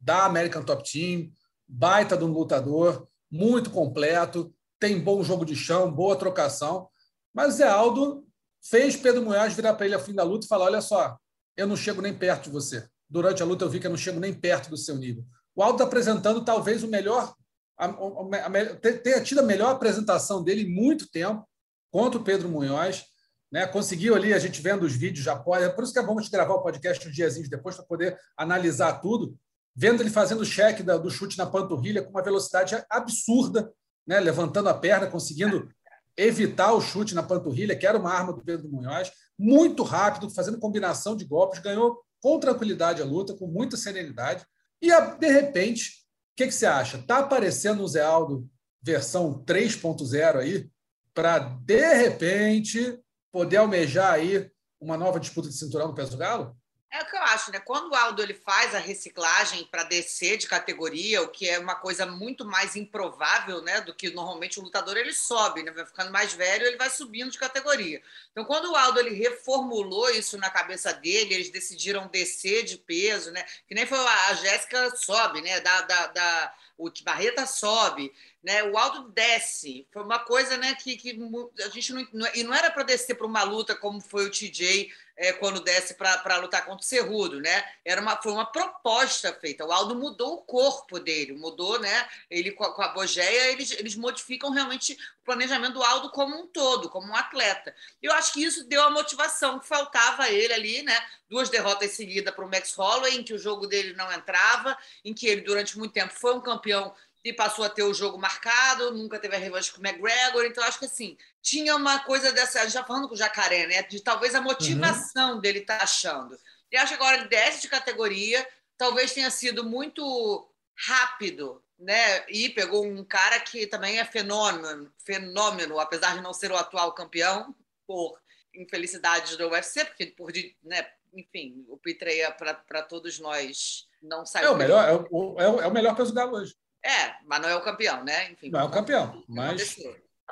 [SPEAKER 2] da American Top Team, baita de um lutador, muito completo, tem bom jogo de chão, boa trocação. Mas Zé Aldo fez Pedro Munhoz virar para ele ao fim da luta e falar: olha só, eu não chego nem perto de você. Durante a luta eu vi que eu não chego nem perto do seu nível. O Aldo apresentando talvez o melhor, a, a, a, tenha tido a melhor apresentação dele em muito tempo contra o Pedro Munhoz. Né? Conseguiu ali, a gente vendo os vídeos já pode. É por isso que é a gente gravar o podcast uns diazinhos depois para poder analisar tudo. Vendo ele fazendo o cheque da, do chute na panturrilha com uma velocidade absurda, né? levantando a perna, conseguindo evitar o chute na panturrilha, que era uma arma do Pedro Munhoz, muito rápido, fazendo combinação de golpes, ganhou com tranquilidade a luta, com muita serenidade. E, de repente, o que, que você acha? Está aparecendo o Zé Aldo versão 3.0 aí, para, de repente, poder almejar aí uma nova disputa de cinturão no peso galo?
[SPEAKER 4] É o que eu acho, né? Quando o Aldo ele faz a reciclagem para descer de categoria, o que é uma coisa muito mais improvável, né, do que normalmente o lutador ele sobe, né? Vai ficando mais velho, ele vai subindo de categoria. Então, quando o Aldo ele reformulou isso na cabeça dele, eles decidiram descer de peso, né? Que nem foi a Jéssica sobe, né? Da, da, da o Barreta sobe, né? O Aldo desce. Foi uma coisa, né, que, que a gente não e não era para descer para uma luta como foi o TJ é, quando desce para lutar contra o Cerrudo, né? Era uma, foi uma proposta feita. O Aldo mudou o corpo dele, mudou, né? Ele com a, com a eles, eles modificam realmente o planejamento do Aldo como um todo, como um atleta. Eu acho que isso deu a motivação que faltava a ele ali, né? Duas derrotas seguidas para o Max Holloway, em que o jogo dele não entrava, em que ele, durante muito tempo, foi um campeão passou a ter o jogo marcado, nunca teve a revanche com o McGregor. Então, acho que assim, tinha uma coisa dessa. A gente já falando com o Jacaré, né? De talvez a motivação uhum. dele estar tá achando. E acho que agora ele desce de categoria, talvez tenha sido muito rápido, né? E pegou um cara que também é fenômeno, fenômeno, apesar de não ser o atual campeão, por infelicidades do UFC, porque por, né, enfim, o Pitreia para todos nós não saiu.
[SPEAKER 2] É o melhor, é o, é o, é o melhor peso galo hoje.
[SPEAKER 4] É, mas não é o campeão, né?
[SPEAKER 2] Enfim, não é o campeão, mas.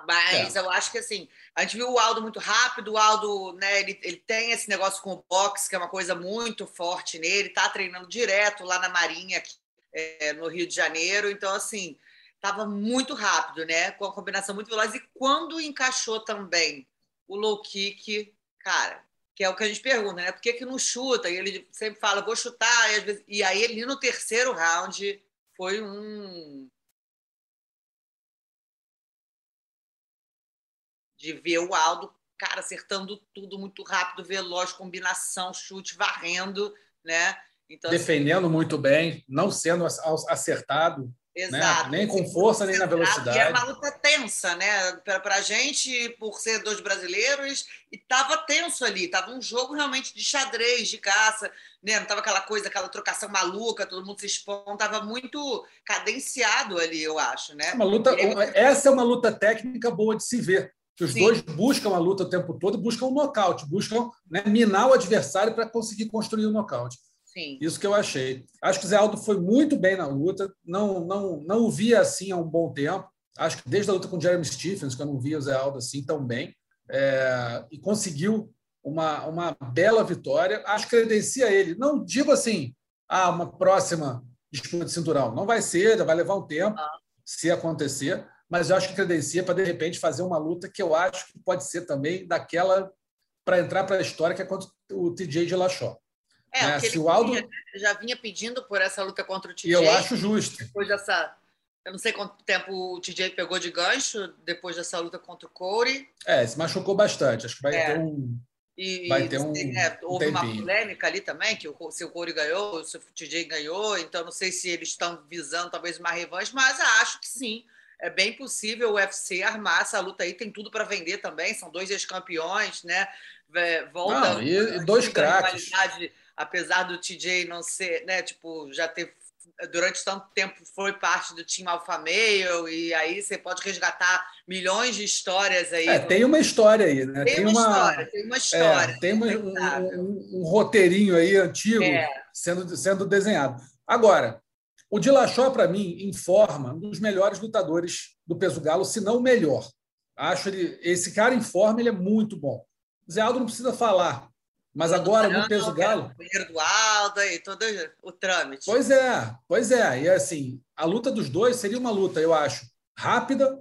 [SPEAKER 4] Mas é. eu acho que assim, a gente viu o Aldo muito rápido, o Aldo, né, ele, ele tem esse negócio com o boxe, que é uma coisa muito forte nele, tá treinando direto lá na Marinha, aqui, é, no Rio de Janeiro, então assim, tava muito rápido, né, com a combinação muito veloz, e quando encaixou também o low kick, cara, que é o que a gente pergunta, né, por que que não chuta? E ele sempre fala, vou chutar, e, vezes, e aí ele no terceiro round foi um. De ver o Aldo, cara, acertando tudo muito rápido, veloz, combinação, chute, varrendo, né?
[SPEAKER 2] Então, assim, Defendendo assim, muito bem, não sendo acertado. Né? Exato. Né? Nem com força, nem na velocidade. E
[SPEAKER 4] é uma luta tensa, né? Para a gente, por ser dois brasileiros, e estava tenso ali, estava um jogo realmente de xadrez, de caça, né? Não estava aquela coisa, aquela trocação maluca, todo mundo se expondo, estava muito cadenciado ali, eu acho, né?
[SPEAKER 2] Uma luta, essa é uma luta técnica boa de se ver. Que os Sim. dois buscam a luta o tempo todo, buscam um nocaute, buscam né, minar o adversário para conseguir construir o um nocaute. Sim. Isso que eu achei. Acho que o Zé Aldo foi muito bem na luta, não, não, não o via assim há um bom tempo. Acho que desde a luta com o Jeremy Stephens, que eu não via o Zé Aldo assim tão bem, é, e conseguiu uma, uma bela vitória. Acho que credencia ele. Não digo assim, ah, uma próxima disputa de cinturão. Não vai ser, vai levar um tempo, ah. se acontecer, mas eu acho que credencia para, de repente, fazer uma luta que eu acho que pode ser também daquela para entrar para a história, que é contra o TJ de Lachó.
[SPEAKER 4] É, né? Se o Aldo vinha, já vinha pedindo por essa luta contra o TJ.
[SPEAKER 2] E eu acho justo.
[SPEAKER 4] Depois dessa. Eu não sei quanto tempo o TJ pegou de gancho depois dessa luta contra o Corey.
[SPEAKER 2] É, se machucou bastante. Acho que vai é. ter um. E, vai ter um.
[SPEAKER 4] É, houve um uma polêmica ali também, que o, se o Corey ganhou, se o TJ ganhou, então não sei se eles estão visando talvez uma revanche, mas acho que sim. É bem possível o UFC armar essa luta aí, tem tudo para vender também, são dois ex-campeões, né? Volta.
[SPEAKER 2] Não, e, e dois craques
[SPEAKER 4] apesar do TJ não ser, né, tipo, já ter durante tanto tempo foi parte do time Alpha Male e aí você pode resgatar milhões de histórias aí.
[SPEAKER 2] É, tem uma história aí, né?
[SPEAKER 4] Tem, tem uma, história, tem uma história.
[SPEAKER 2] É, tem uma, um, um, um, roteirinho aí antigo é. sendo, sendo desenhado. Agora, o Dilachó, para mim, informa um dos melhores lutadores do peso galo, se não o melhor. Acho ele, esse cara em forma, ele é muito bom. Zé Aldo não precisa falar. Mas agora, no peso galo.
[SPEAKER 4] O do Aldo e todo o trâmite.
[SPEAKER 2] Pois é, pois é. E assim, a luta dos dois seria uma luta, eu acho, rápida,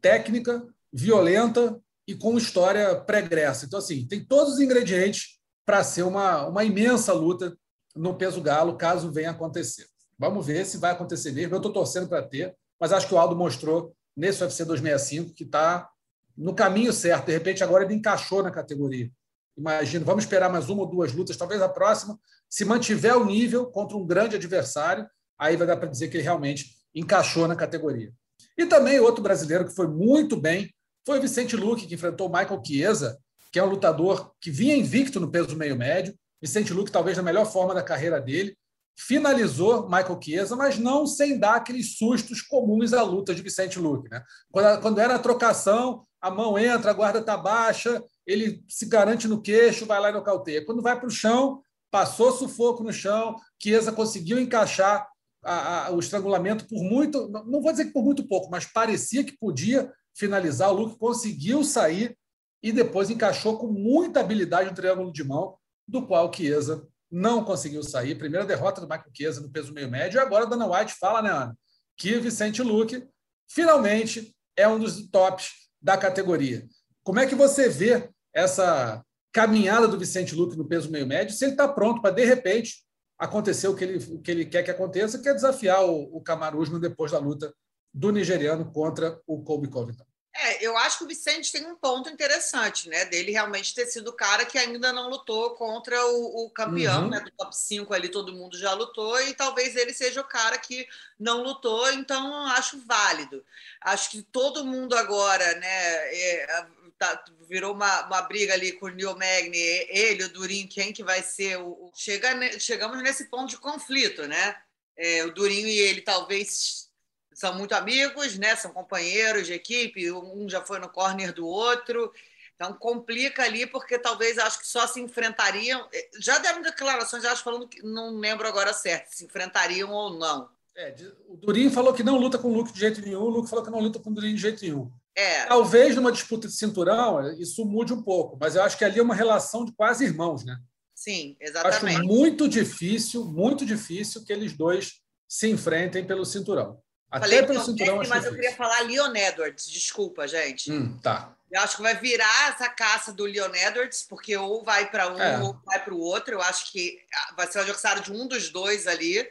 [SPEAKER 2] técnica, violenta e com história pregressa. Então, assim, tem todos os ingredientes para ser uma, uma imensa luta no peso galo, caso venha acontecer. Vamos ver se vai acontecer mesmo. Eu estou torcendo para ter, mas acho que o Aldo mostrou nesse UFC 265 que está no caminho certo. De repente, agora ele encaixou na categoria imagino, vamos esperar mais uma ou duas lutas, talvez a próxima, se mantiver o nível contra um grande adversário, aí vai dar para dizer que ele realmente encaixou na categoria. E também outro brasileiro que foi muito bem foi o Vicente Luque, que enfrentou o Michael Chiesa, que é um lutador que vinha invicto no peso meio médio. Vicente Luque, talvez na melhor forma da carreira dele, finalizou Michael Chiesa, mas não sem dar aqueles sustos comuns à luta de Vicente Luque. Né? Quando, quando era a trocação, a mão entra, a guarda está baixa, ele se garante no queixo, vai lá e nocauteia. Quando vai para o chão, passou sufoco no chão, Chiesa conseguiu encaixar a, a, o estrangulamento por muito, não vou dizer que por muito pouco, mas parecia que podia finalizar. O Luke conseguiu sair e depois encaixou com muita habilidade o triângulo de mão, do qual Chiesa não conseguiu sair. Primeira derrota do Michael Chiesa no peso meio médio. E agora a Dana White fala, né, Ana, que Vicente Luque finalmente é um dos tops da categoria. Como é que você vê essa caminhada do Vicente Luque no peso meio médio? Se ele está pronto para, de repente, acontecer o que, ele, o que ele quer que aconteça, que é desafiar o, o depois da luta do nigeriano contra o Colby Covington.
[SPEAKER 4] É, eu acho que o Vicente tem um ponto interessante, né? Dele realmente ter sido o cara que ainda não lutou contra o, o campeão, uhum. né? Do top 5 ali, todo mundo já lutou, e talvez ele seja o cara que não lutou, então acho válido. Acho que todo mundo agora, né? É, tá, virou uma, uma briga ali com o Neil Magny, ele, o Durinho, quem que vai ser o. Chega, chegamos nesse ponto de conflito, né? É, o Durinho e ele talvez são muito amigos, né? São companheiros de equipe, um já foi no corner do outro. Então complica ali, porque talvez acho que só se enfrentariam. Já deram declarações, acho, falando que não lembro agora certo, se enfrentariam ou não.
[SPEAKER 2] É, o Durinho falou que não luta com o Luke de jeito nenhum, o Luke falou que não luta com o Durinho de jeito nenhum. É. Talvez numa disputa de cinturão isso mude um pouco, mas eu acho que ali é uma relação de quase irmãos, né?
[SPEAKER 4] Sim, exatamente.
[SPEAKER 2] Acho muito difícil, muito difícil que eles dois se enfrentem pelo cinturão.
[SPEAKER 4] Até Falei pelo cinturão, mas eu queria falar Leon Edwards. Desculpa, gente.
[SPEAKER 2] Hum, tá.
[SPEAKER 4] Eu acho que vai virar essa caça do Leon Edwards, porque ou vai para um é. ou vai para o outro. Eu acho que ah, vai ser o adversário de um dos dois ali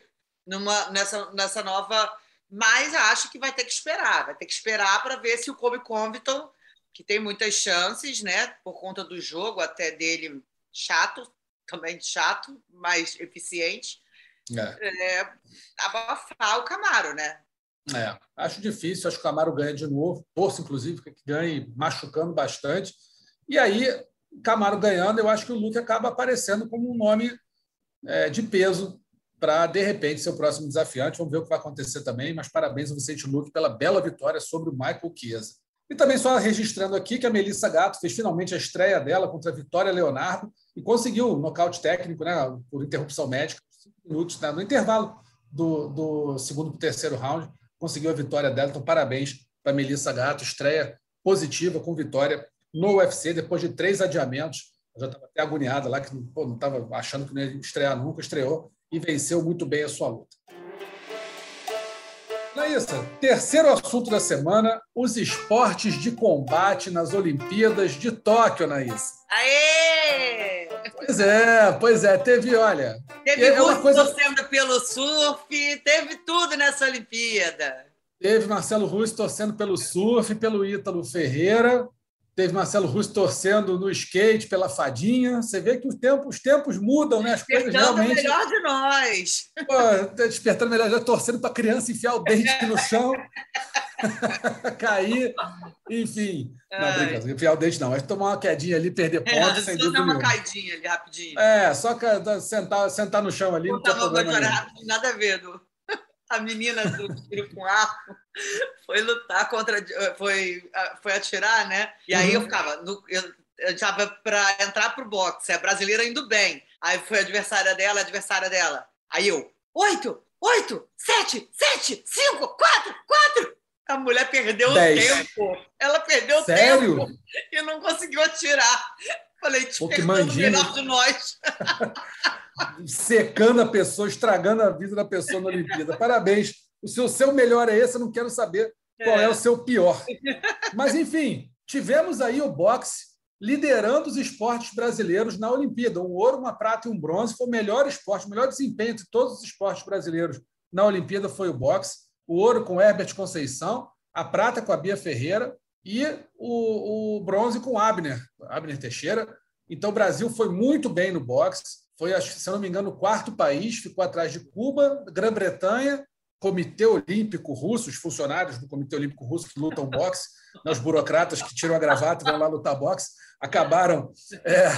[SPEAKER 4] numa, nessa, nessa nova. Mas acho que vai ter que esperar. Vai ter que esperar para ver se o Kobe Covington, que tem muitas chances, né, por conta do jogo até dele chato, também chato, mas eficiente, é. É, abafar o Camaro, né?
[SPEAKER 2] É, acho difícil, acho que o Camaro ganha de novo, torço inclusive que ganhe machucando bastante. E aí, Camaro ganhando, eu acho que o Luke acaba aparecendo como um nome é, de peso para, de repente, ser o próximo desafiante. Vamos ver o que vai acontecer também, mas parabéns ao Vicente Luke pela bela vitória sobre o Michael Chiesa. E também só registrando aqui que a Melissa Gato fez finalmente a estreia dela contra a Vitória Leonardo e conseguiu um nocaute técnico, né, por interrupção médica, cinco minutos, né, no intervalo do, do segundo para o terceiro round conseguiu a vitória dela. Então, parabéns para Melissa Gato, estreia positiva com vitória no UFC, depois de três adiamentos. Eu já estava até agoniada lá, que pô, não estava achando que não ia estrear nunca, estreou e venceu muito bem a sua luta. Naíssa, terceiro assunto da semana: os esportes de combate nas Olimpíadas de Tóquio, Naíssa.
[SPEAKER 4] Aê!
[SPEAKER 2] Pois é, pois é, teve, olha.
[SPEAKER 4] Teve é uma coisa torcendo pelo surf, teve tudo nessa Olimpíada.
[SPEAKER 2] Teve Marcelo Russo torcendo pelo surf, pelo Ítalo Ferreira, teve Marcelo Russo torcendo no skate pela fadinha. Você vê que os tempos, os tempos mudam, né? As
[SPEAKER 4] coisas realmente. melhor de nós.
[SPEAKER 2] Pô, tá despertando melhor, já torcendo para a criança enfiar o dente no chão, [laughs] cair, enfim. Não, brincadeira, enfiar o dente não, mas tomar uma quedinha ali, perder pontos, é, sem dúvida. Só
[SPEAKER 4] dar uma caidinha ali rapidinho.
[SPEAKER 2] É, só sentar, sentar no chão ali. Não, não tem problema.
[SPEAKER 4] Nada a ver, do a menina do tiro com arco foi lutar contra. Foi, foi atirar, né? E aí eu uhum. ficava. No, eu, eu estava para entrar pro boxe, a brasileira indo bem. Aí foi a adversária dela, a adversária dela. Aí eu, oito, oito, sete, sete, cinco, quatro, quatro. A mulher perdeu Dez. o tempo. Ela perdeu
[SPEAKER 2] Sério?
[SPEAKER 4] o tempo e não conseguiu atirar. Falei, te perdendo o melhor de nós. [laughs]
[SPEAKER 2] secando a pessoa, estragando a vida da pessoa na Olimpíada. Parabéns. O seu, seu melhor é esse, eu não quero saber qual é. o seu pior. Mas, enfim, tivemos aí o boxe liderando os esportes brasileiros na Olimpíada. Um ouro, uma prata e um bronze. Foi o melhor esporte, o melhor desempenho de todos os esportes brasileiros na Olimpíada foi o boxe. O ouro com Herbert Conceição, a prata com a Bia Ferreira e o, o bronze com Abner, Abner Teixeira. Então, o Brasil foi muito bem no boxe foi, se não me engano, o quarto país, ficou atrás de Cuba, Grã-Bretanha, Comitê Olímpico Russo, os funcionários do Comitê Olímpico Russo que lutam boxe, né, os burocratas que tiram a gravata e vão lá lutar boxe, acabaram é,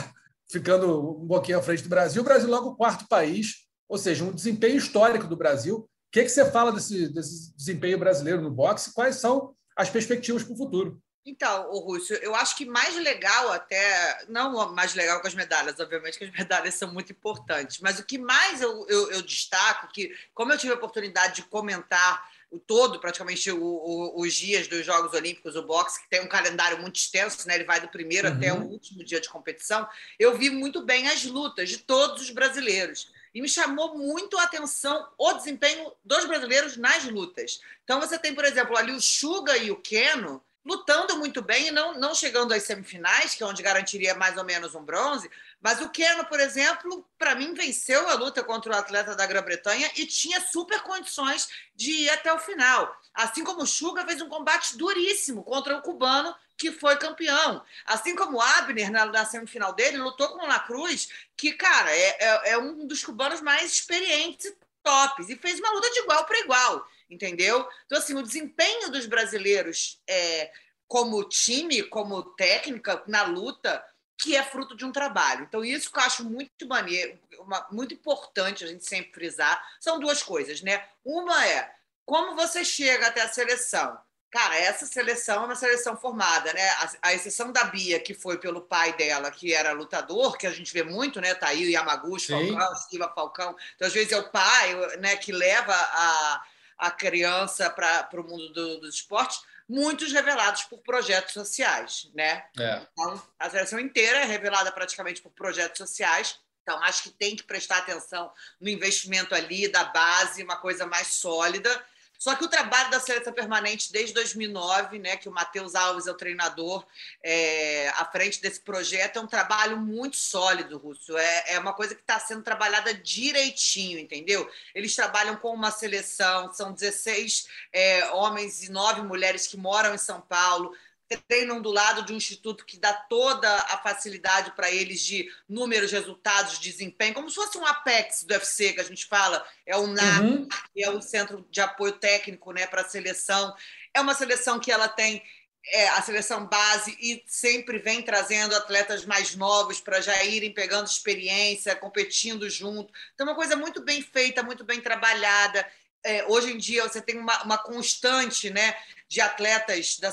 [SPEAKER 2] ficando um pouquinho à frente do Brasil. O Brasil logo o quarto país, ou seja, um desempenho histórico do Brasil. O que, é que você fala desse, desse desempenho brasileiro no boxe? Quais são as perspectivas para o futuro?
[SPEAKER 4] Então, o Rússio, eu acho que mais legal até, não mais legal que as medalhas, obviamente que as [laughs] medalhas são muito importantes, mas o que mais eu, eu, eu destaco, que como eu tive a oportunidade de comentar o todo, praticamente o, o, os dias dos Jogos Olímpicos, o boxe, que tem um calendário muito extenso, né? ele vai do primeiro uhum. até o último dia de competição, eu vi muito bem as lutas de todos os brasileiros. E me chamou muito a atenção o desempenho dos brasileiros nas lutas. Então, você tem, por exemplo, ali o Suga e o Keno, lutando muito bem e não, não chegando às semifinais, que é onde garantiria mais ou menos um bronze. Mas o Keno, por exemplo, para mim venceu a luta contra o atleta da Grã-Bretanha e tinha super condições de ir até o final. Assim como o Suga fez um combate duríssimo contra o cubano, que foi campeão. Assim como o Abner, na, na semifinal dele, lutou com o La Cruz, que, cara, é, é, é um dos cubanos mais experientes tops, e fez uma luta de igual para igual entendeu? Então, assim, o desempenho dos brasileiros é, como time, como técnica, na luta, que é fruto de um trabalho. Então, isso que eu acho muito maneiro, uma, muito importante a gente sempre frisar, são duas coisas, né? Uma é como você chega até a seleção. Cara, essa seleção é uma seleção formada, né? A, a, exceção da Bia, que foi pelo pai dela, que era lutador, que a gente vê muito, né? Tá aí o Yamaguchi, Falcão, Silva Falcão. Então, às vezes, é o pai né, que leva a, a criança para o mundo do, dos esportes, muitos revelados por projetos sociais, né? É. Então, a seleção inteira é revelada praticamente por projetos sociais. Então, acho que tem que prestar atenção no investimento ali da base, uma coisa mais sólida só que o trabalho da seleção permanente desde 2009, né, que o Matheus Alves é o treinador é, à frente desse projeto, é um trabalho muito sólido, Russo. É, é uma coisa que está sendo trabalhada direitinho, entendeu? Eles trabalham com uma seleção, são 16 é, homens e 9 mulheres que moram em São Paulo, treinam do lado de um instituto que dá toda a facilidade para eles de números, resultados, desempenho, como se fosse um Apex do UFC que a gente fala, é o NAP, uhum. que é o Centro de Apoio Técnico né, para a seleção. É uma seleção que ela tem é, a seleção base e sempre vem trazendo atletas mais novos para já irem pegando experiência, competindo junto. Então, é uma coisa muito bem feita, muito bem trabalhada. É, hoje em dia você tem uma, uma constante né, de atletas da,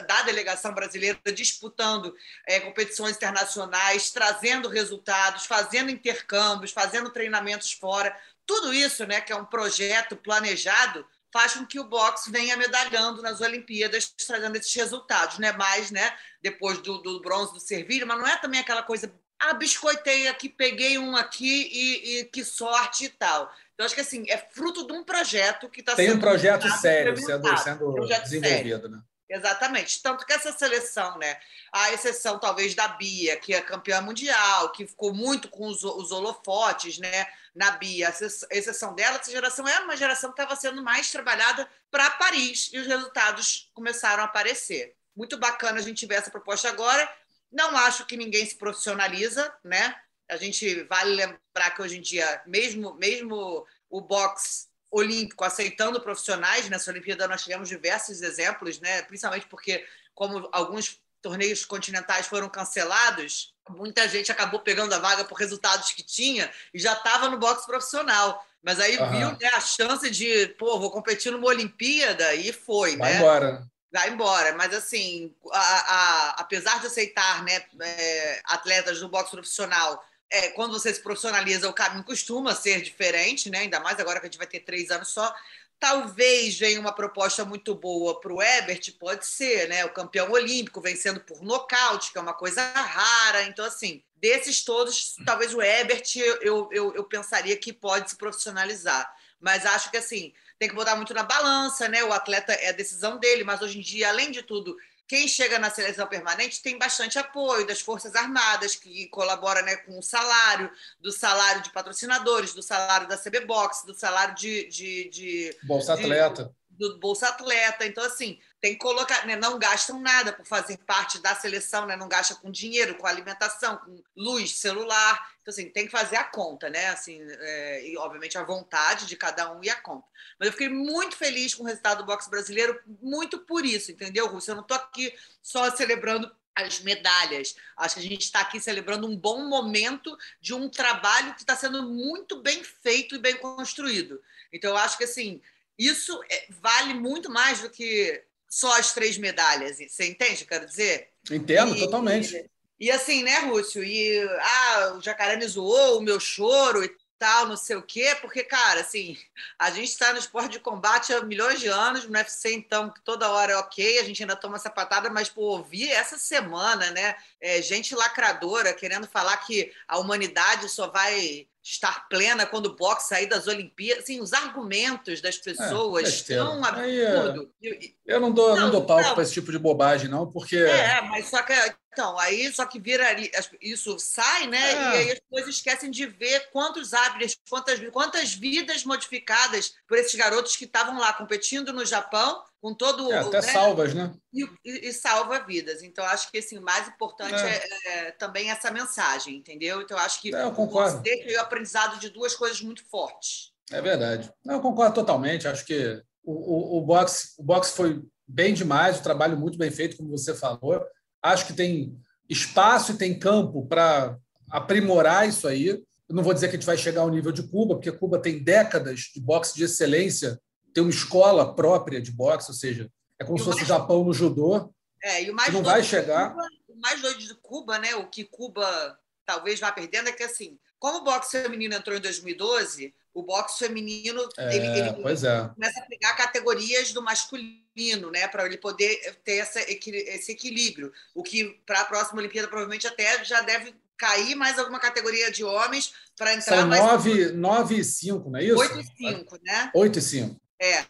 [SPEAKER 4] da, delegação brasileira disputando é, competições internacionais, trazendo resultados, fazendo intercâmbios, fazendo treinamentos fora. Tudo isso, né, que é um projeto planejado, faz com que o boxe venha medalhando nas Olimpíadas, trazendo esses resultados, né? Mais, né? Depois do, do bronze do Servilho, mas não é também aquela coisa, ah, biscoitei aqui, peguei um aqui e, e que sorte e tal. Então, acho que assim, é fruto de um projeto que está
[SPEAKER 2] sendo. Tem um projeto sério sendo, sendo projeto desenvolvido, sério. né?
[SPEAKER 4] Exatamente. Tanto que essa seleção, né? A exceção talvez da Bia, que é campeã mundial, que ficou muito com os, os holofotes, né? Na Bia, a exceção dela, essa geração era uma geração que estava sendo mais trabalhada para Paris e os resultados começaram a aparecer. Muito bacana a gente ver essa proposta agora. Não acho que ninguém se profissionaliza, né? A gente vale lembrar que hoje em dia, mesmo, mesmo o boxe olímpico aceitando profissionais, nessa Olimpíada nós tivemos diversos exemplos, né? principalmente porque, como alguns torneios continentais foram cancelados, muita gente acabou pegando a vaga por resultados que tinha e já estava no boxe profissional. Mas aí uhum. viu né, a chance de, pô, vou competir numa Olimpíada e foi,
[SPEAKER 2] Vai
[SPEAKER 4] né?
[SPEAKER 2] embora.
[SPEAKER 4] Vai embora. Mas, assim, a, a, apesar de aceitar né, é, atletas do boxe profissional é, quando você se profissionaliza, o caminho costuma ser diferente, né? ainda mais agora que a gente vai ter três anos só. Talvez venha uma proposta muito boa para o Ebert, pode ser, né? O campeão olímpico vencendo por nocaute, que é uma coisa rara. Então, assim, desses todos, talvez o Ebert eu, eu, eu pensaria que pode se profissionalizar. Mas acho que assim, tem que botar muito na balança, né? O atleta é a decisão dele, mas hoje em dia, além de tudo, quem chega na seleção permanente tem bastante apoio das Forças Armadas, que colabora né, com o salário, do salário de patrocinadores, do salário da CB Box, do salário de. de, de
[SPEAKER 2] Bolsa de, Atleta.
[SPEAKER 4] Do Bolsa Atleta. Então, assim, tem que colocar, né, não gastam nada por fazer parte da seleção, né, não gasta com dinheiro, com alimentação, com luz, celular. Então, assim, tem que fazer a conta, né? Assim, é, e, obviamente, a vontade de cada um e a conta. Mas eu fiquei muito feliz com o resultado do boxe brasileiro, muito por isso, entendeu, Rússia? Eu não estou aqui só celebrando as medalhas. Acho que a gente está aqui celebrando um bom momento de um trabalho que está sendo muito bem feito e bem construído. Então, eu acho que, assim, isso é, vale muito mais do que só as três medalhas. Você entende o que eu quero dizer?
[SPEAKER 2] Entendo, e, totalmente.
[SPEAKER 4] E, e, assim, né, Rússio? E ah, o jacaré me zoou, o meu choro e tal, não sei o quê, porque, cara, assim, a gente está no esporte de combate há milhões de anos, no UFC, então, toda hora é ok, a gente ainda toma essa patada, mas, por ouvir essa semana, né, é, gente lacradora querendo falar que a humanidade só vai estar plena quando o boxe sair das Olimpíadas. Assim, os argumentos das é, pessoas é, absurdos.
[SPEAKER 2] É... Eu não dou, não, não dou palco para esse tipo de bobagem, não, porque.
[SPEAKER 4] É, mas só que. Então, aí só que viraria. Isso sai, né? É. E aí as pessoas esquecem de ver quantos hábitos, quantas, quantas vidas modificadas por esses garotos que estavam lá competindo no Japão com todo
[SPEAKER 2] é, até né? salvas, né?
[SPEAKER 4] E, e, e, salva vidas. Então acho que assim, o mais importante é. é, é também essa mensagem, entendeu? Então acho que
[SPEAKER 2] é, eu concordo.
[SPEAKER 4] Ter o aprendizado de duas coisas muito fortes.
[SPEAKER 2] É verdade. Eu concordo totalmente. Acho que o, o, o boxe, o boxe foi bem demais, o trabalho muito bem feito, como você falou. Acho que tem espaço e tem campo para aprimorar isso aí. Eu não vou dizer que a gente vai chegar ao nível de Cuba, porque Cuba tem décadas de boxe de excelência ter uma escola própria de boxe, ou seja, é como se fosse o Japão no judô.
[SPEAKER 4] É, e o mais
[SPEAKER 2] não vai chegar.
[SPEAKER 4] Cuba, o mais doido de Cuba, né? O que Cuba talvez vá perdendo é que assim, como o boxe feminino entrou em 2012, o boxe feminino
[SPEAKER 2] é, ele, ele é.
[SPEAKER 4] começa a pegar categorias do masculino, né, para ele poder ter essa, esse equilíbrio. O que para a próxima Olimpíada provavelmente até já deve cair mais alguma categoria de homens para entrar
[SPEAKER 2] São
[SPEAKER 4] mais.
[SPEAKER 2] 9, 9 e 5, não é isso? 8
[SPEAKER 4] e 5, né?
[SPEAKER 2] 8 e 5.
[SPEAKER 4] É,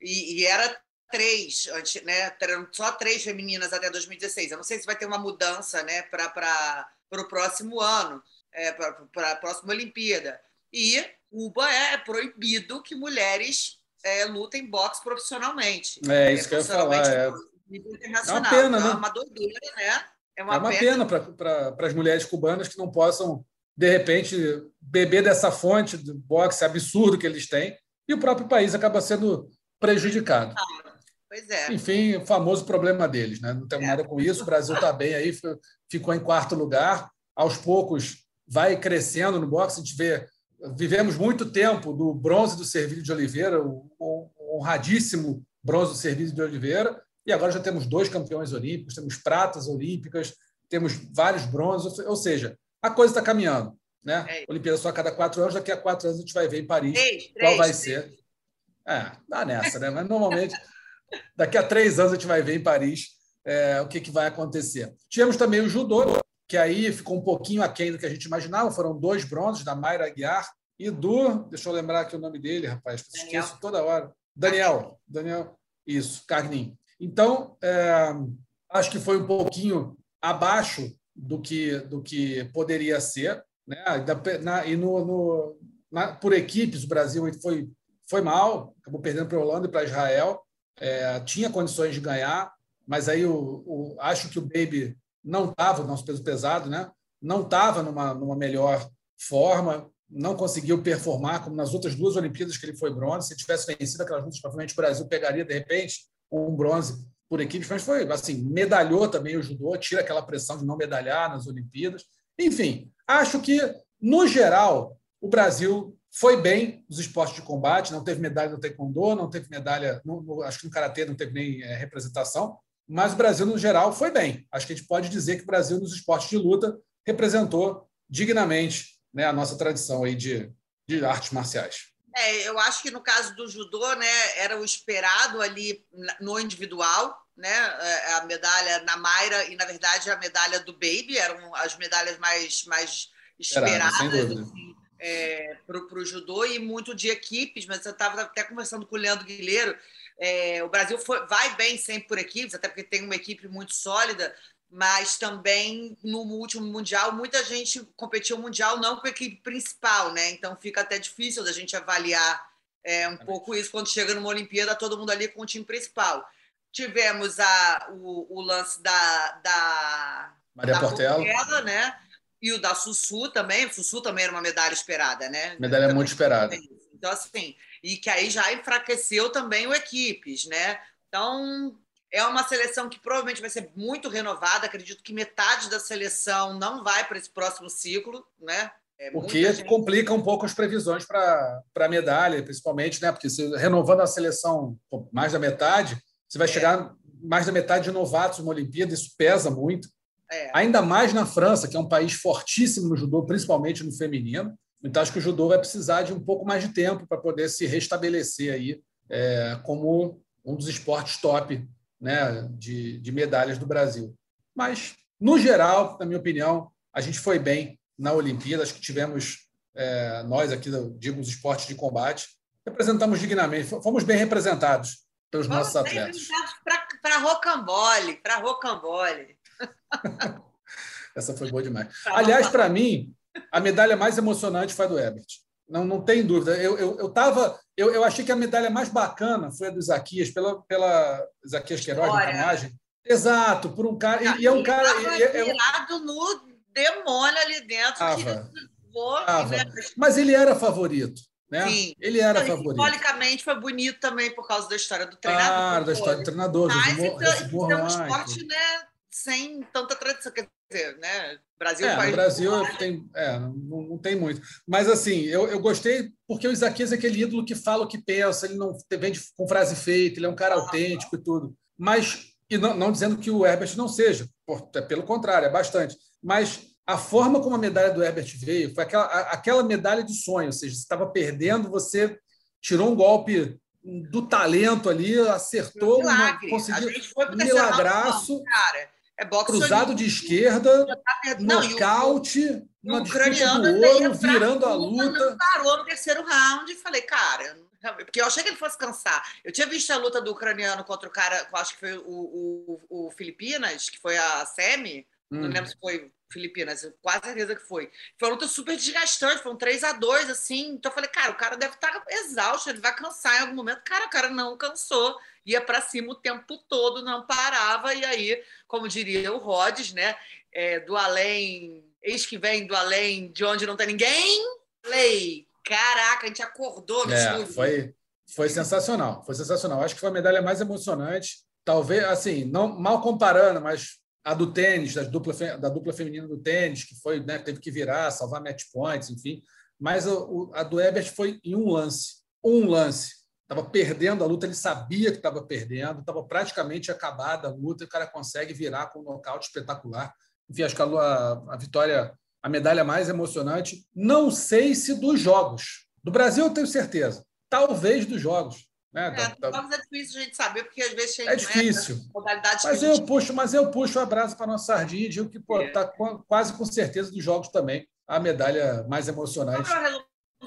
[SPEAKER 4] e, e era três, antes, né? Eram só três femininas até 2016. Eu não sei se vai ter uma mudança né, para o próximo ano, é, para a próxima Olimpíada. E Cuba é proibido que mulheres é, lutem boxe profissionalmente.
[SPEAKER 2] É isso é, que eu ia falar. É. é uma pena, então, né?
[SPEAKER 4] É uma doideira, né?
[SPEAKER 2] É uma, é uma pena, pena para as mulheres cubanas que não possam, de repente, beber dessa fonte do boxe absurdo que eles têm e o próprio país acaba sendo prejudicado.
[SPEAKER 4] Pois é.
[SPEAKER 2] Enfim, o famoso problema deles, né? Não tem é. nada com isso. O Brasil está bem aí, ficou em quarto lugar. Aos poucos vai crescendo no boxe. A gente vê, vivemos muito tempo do bronze do Servílio de Oliveira, o honradíssimo bronze do Servílio de Oliveira, e agora já temos dois campeões olímpicos, temos pratas olímpicas, temos vários bronzes, ou seja, a coisa está caminhando. Né? É. Olimpíada só a cada quatro anos, daqui a quatro anos a gente vai ver em Paris três, qual três, vai três. ser. É, dá nessa, né? Mas normalmente, daqui a três anos a gente vai ver em Paris é, o que, que vai acontecer. Tivemos também o judô, que aí ficou um pouquinho aquém do que a gente imaginava. Foram dois bronzes da Mayra Aguiar e do. Deixa eu lembrar aqui o nome dele, rapaz, que esqueço toda hora. Daniel. Daniel. Isso, Carnim. Então, é, acho que foi um pouquinho abaixo do que, do que poderia ser. Né? Na, e no, no na, por equipes, o Brasil foi, foi mal, acabou perdendo para a Holanda e para Israel. É, tinha condições de ganhar, mas aí o, o acho que o Baby não estava, o nosso peso pesado, né? não estava numa, numa melhor forma, não conseguiu performar como nas outras duas Olimpíadas que ele foi bronze. Se tivesse vencido aquelas lutas, provavelmente o Brasil pegaria, de repente, um bronze por equipes, mas foi assim, medalhou também o judô, tira aquela pressão de não medalhar nas Olimpíadas. Enfim, acho que, no geral, o Brasil foi bem nos esportes de combate, não teve medalha no taekwondo, não teve medalha, no, no, acho que no karatê não teve nem é, representação, mas o Brasil, no geral, foi bem. Acho que a gente pode dizer que o Brasil, nos esportes de luta, representou dignamente né, a nossa tradição aí de, de artes marciais.
[SPEAKER 4] É, eu acho que no caso do judô, né, era o esperado ali no individual, né? É, a medalha na Mayra e, na verdade, a medalha do Baby eram as medalhas mais, mais esperadas assim, é, para o judô e muito de equipes, mas eu estava até conversando com o Leandro Guilheiro. É, o Brasil foi, vai bem sempre por equipes, até porque tem uma equipe muito sólida, mas também no último mundial muita gente competiu mundial não com a equipe principal, né? Então fica até difícil da gente avaliar é, um pouco isso quando chega numa Olimpíada todo mundo ali com o time principal. Tivemos a, o, o lance da, da
[SPEAKER 2] Maria da Portela.
[SPEAKER 4] Portela, né? E o da Sussu também. O Sussu também era uma medalha esperada, né?
[SPEAKER 2] Medalha
[SPEAKER 4] também,
[SPEAKER 2] muito esperada.
[SPEAKER 4] Então, assim, e que aí já enfraqueceu também o equipes, né? Então, é uma seleção que provavelmente vai ser muito renovada. Acredito que metade da seleção não vai para esse próximo ciclo, né?
[SPEAKER 2] É o que gente... complica um pouco as previsões para a medalha, principalmente, né? Porque se, renovando a seleção mais da metade, Você vai é. chegar mais da metade de novatos numa Olimpíada, isso pesa muito. É. Ainda mais na França, que é um país fortíssimo no judô, principalmente no feminino. Então, acho que o judô vai precisar de um pouco mais de tempo para poder se restabelecer aí é, como um dos esportes top né, de, de medalhas do Brasil. Mas, no geral, na minha opinião, a gente foi bem na Olimpíada. Acho que tivemos, é, nós aqui, digo, os esportes de combate, representamos dignamente, fomos bem representados pelos Vamos nossos atletas.
[SPEAKER 4] Para rocambole, para rocambole. [laughs]
[SPEAKER 2] Essa foi boa demais. Aliás, para mim, a medalha mais emocionante foi a do Ebert. Não, não tem dúvida. Eu, eu, eu, tava, eu, eu achei que a medalha mais bacana foi a do Isaquias, pela, pela Isaquias Queiroz, na imagem. Exato, por um cara. E, e é um cara.
[SPEAKER 4] Ele é, virado no demônio ali dentro.
[SPEAKER 2] Tava, vou, né? Mas ele era favorito. Né?
[SPEAKER 4] Sim.
[SPEAKER 2] Ele era então, favorito.
[SPEAKER 4] Simbolicamente foi bonito também por causa da história do treinador.
[SPEAKER 2] Claro, da história do treinador.
[SPEAKER 4] Mas então, é um esporte né, sem tanta tradição. Quer dizer, né? Brasil
[SPEAKER 2] é,
[SPEAKER 4] faz...
[SPEAKER 2] no Brasil tem, é, não, não, tem muito. Mas assim, eu, eu gostei porque o Isaquias é aquele ídolo que fala o que pensa, ele não vem com frase feita, ele é um cara autêntico e tudo. Mas, e não, não dizendo que o Herbert não seja, é pelo contrário, é bastante. Mas a forma como a medalha do Herbert veio foi aquela, aquela medalha de sonho, ou seja, você estava perdendo, você tirou um golpe do talento ali, acertou, uma, conseguiu um milagraço.
[SPEAKER 4] Cara é
[SPEAKER 2] cruzado de esquerda, tá nocaute, uma disputa do ouro, virando a luta.
[SPEAKER 4] Parou no terceiro round e falei, cara, porque eu achei que ele fosse cansar. Eu tinha visto a luta do ucraniano contra o cara, acho que foi o, o, o Filipinas, que foi a Semi, hum. não lembro se foi Filipinas, quase certeza que foi. Foi uma luta super desgastante, foi um 3 a 2 assim. Então eu falei, cara, o cara deve estar exausto, ele vai cansar em algum momento. Cara, o cara não cansou, ia para cima o tempo todo, não parava. E aí, como diria o Rhodes, né? É, do além, eis que vem do além, de onde não tem ninguém. Falei, caraca, a gente acordou no
[SPEAKER 2] é, Foi, foi sensacional, foi sensacional. Acho que foi a medalha mais emocionante. Talvez, assim, não mal comparando, mas a do tênis, da dupla, da dupla feminina do tênis, que foi, né, teve que virar, salvar match points, enfim. Mas a, a do Ebert foi em um lance. Um lance. Estava perdendo a luta, ele sabia que estava perdendo, estava praticamente acabada a luta, e o cara consegue virar com um nocaute espetacular. Enfim, acho que a, a, a vitória, a medalha mais emocionante, não sei se dos jogos. Do Brasil eu tenho certeza. Talvez dos jogos. Né?
[SPEAKER 4] É, tá, tá... é difícil a gente saber, porque às vezes
[SPEAKER 2] é difícil. Né, mas eu gente... puxo, mas eu puxo o abraço para nossa sardinha e digo que está é. Tá quase com certeza dos jogos também a medalha mais emocionante.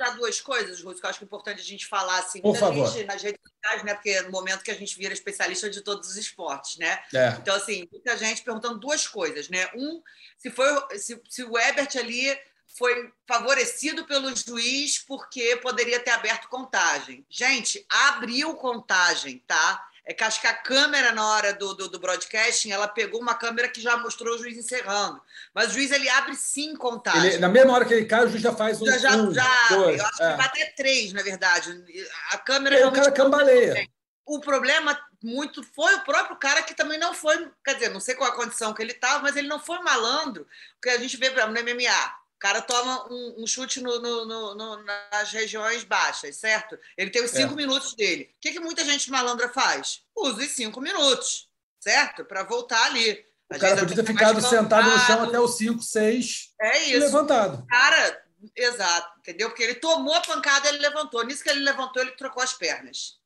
[SPEAKER 4] Duas coisas, Ruth, que eu acho que é importante a gente falar assim,
[SPEAKER 2] Por favor.
[SPEAKER 4] Gente, nas redes sociais, né? Porque é no momento que a gente vira especialista de todos os esportes, né?
[SPEAKER 2] É.
[SPEAKER 4] Então, assim, muita gente perguntando duas coisas, né? Um, se foi se, se o Ebert ali foi favorecido pelo juiz porque poderia ter aberto contagem. Gente, abriu contagem, tá? É que acho que a câmera, na hora do, do, do, broadcasting, ela pegou uma câmera que já mostrou o juiz encerrando. Mas o juiz, ele abre sim contagem.
[SPEAKER 2] Ele, na mesma hora que ele cai, o juiz já faz um...
[SPEAKER 4] Já, já,
[SPEAKER 2] um,
[SPEAKER 4] já dois, eu acho é. que vai ter três, na verdade. A câmera... E
[SPEAKER 2] o cara cambaleia.
[SPEAKER 4] O problema muito foi o próprio cara que também não foi... Quer dizer, não sei qual a condição que ele estava, mas ele não foi malandro. Porque a gente vê, no MMA, cara toma um, um chute no, no, no, nas regiões baixas, certo? Ele tem os cinco é. minutos dele. O que, que muita gente malandra faz? Usa os cinco minutos, certo? Para voltar ali.
[SPEAKER 2] O cara podia ter ficado sentado no chão até os cinco, seis
[SPEAKER 4] é isso.
[SPEAKER 2] e levantado.
[SPEAKER 4] Cara, exato, entendeu? Porque ele tomou a pancada ele levantou. Nisso que ele levantou, ele trocou as pernas.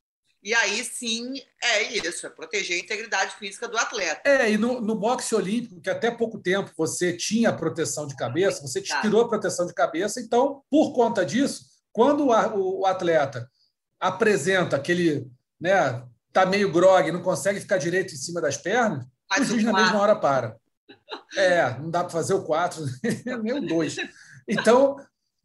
[SPEAKER 4] E aí sim é isso, é proteger a integridade física do atleta.
[SPEAKER 2] É, e no, no boxe olímpico, que até pouco tempo você tinha proteção de cabeça, você tirou a proteção de cabeça, então, por conta disso, quando o, o atleta apresenta aquele, né, tá meio grogue, não consegue ficar direito em cima das pernas, Faz o juiz na mesma hora para. É, não dá para fazer o 4, [laughs] nem o 2. Então,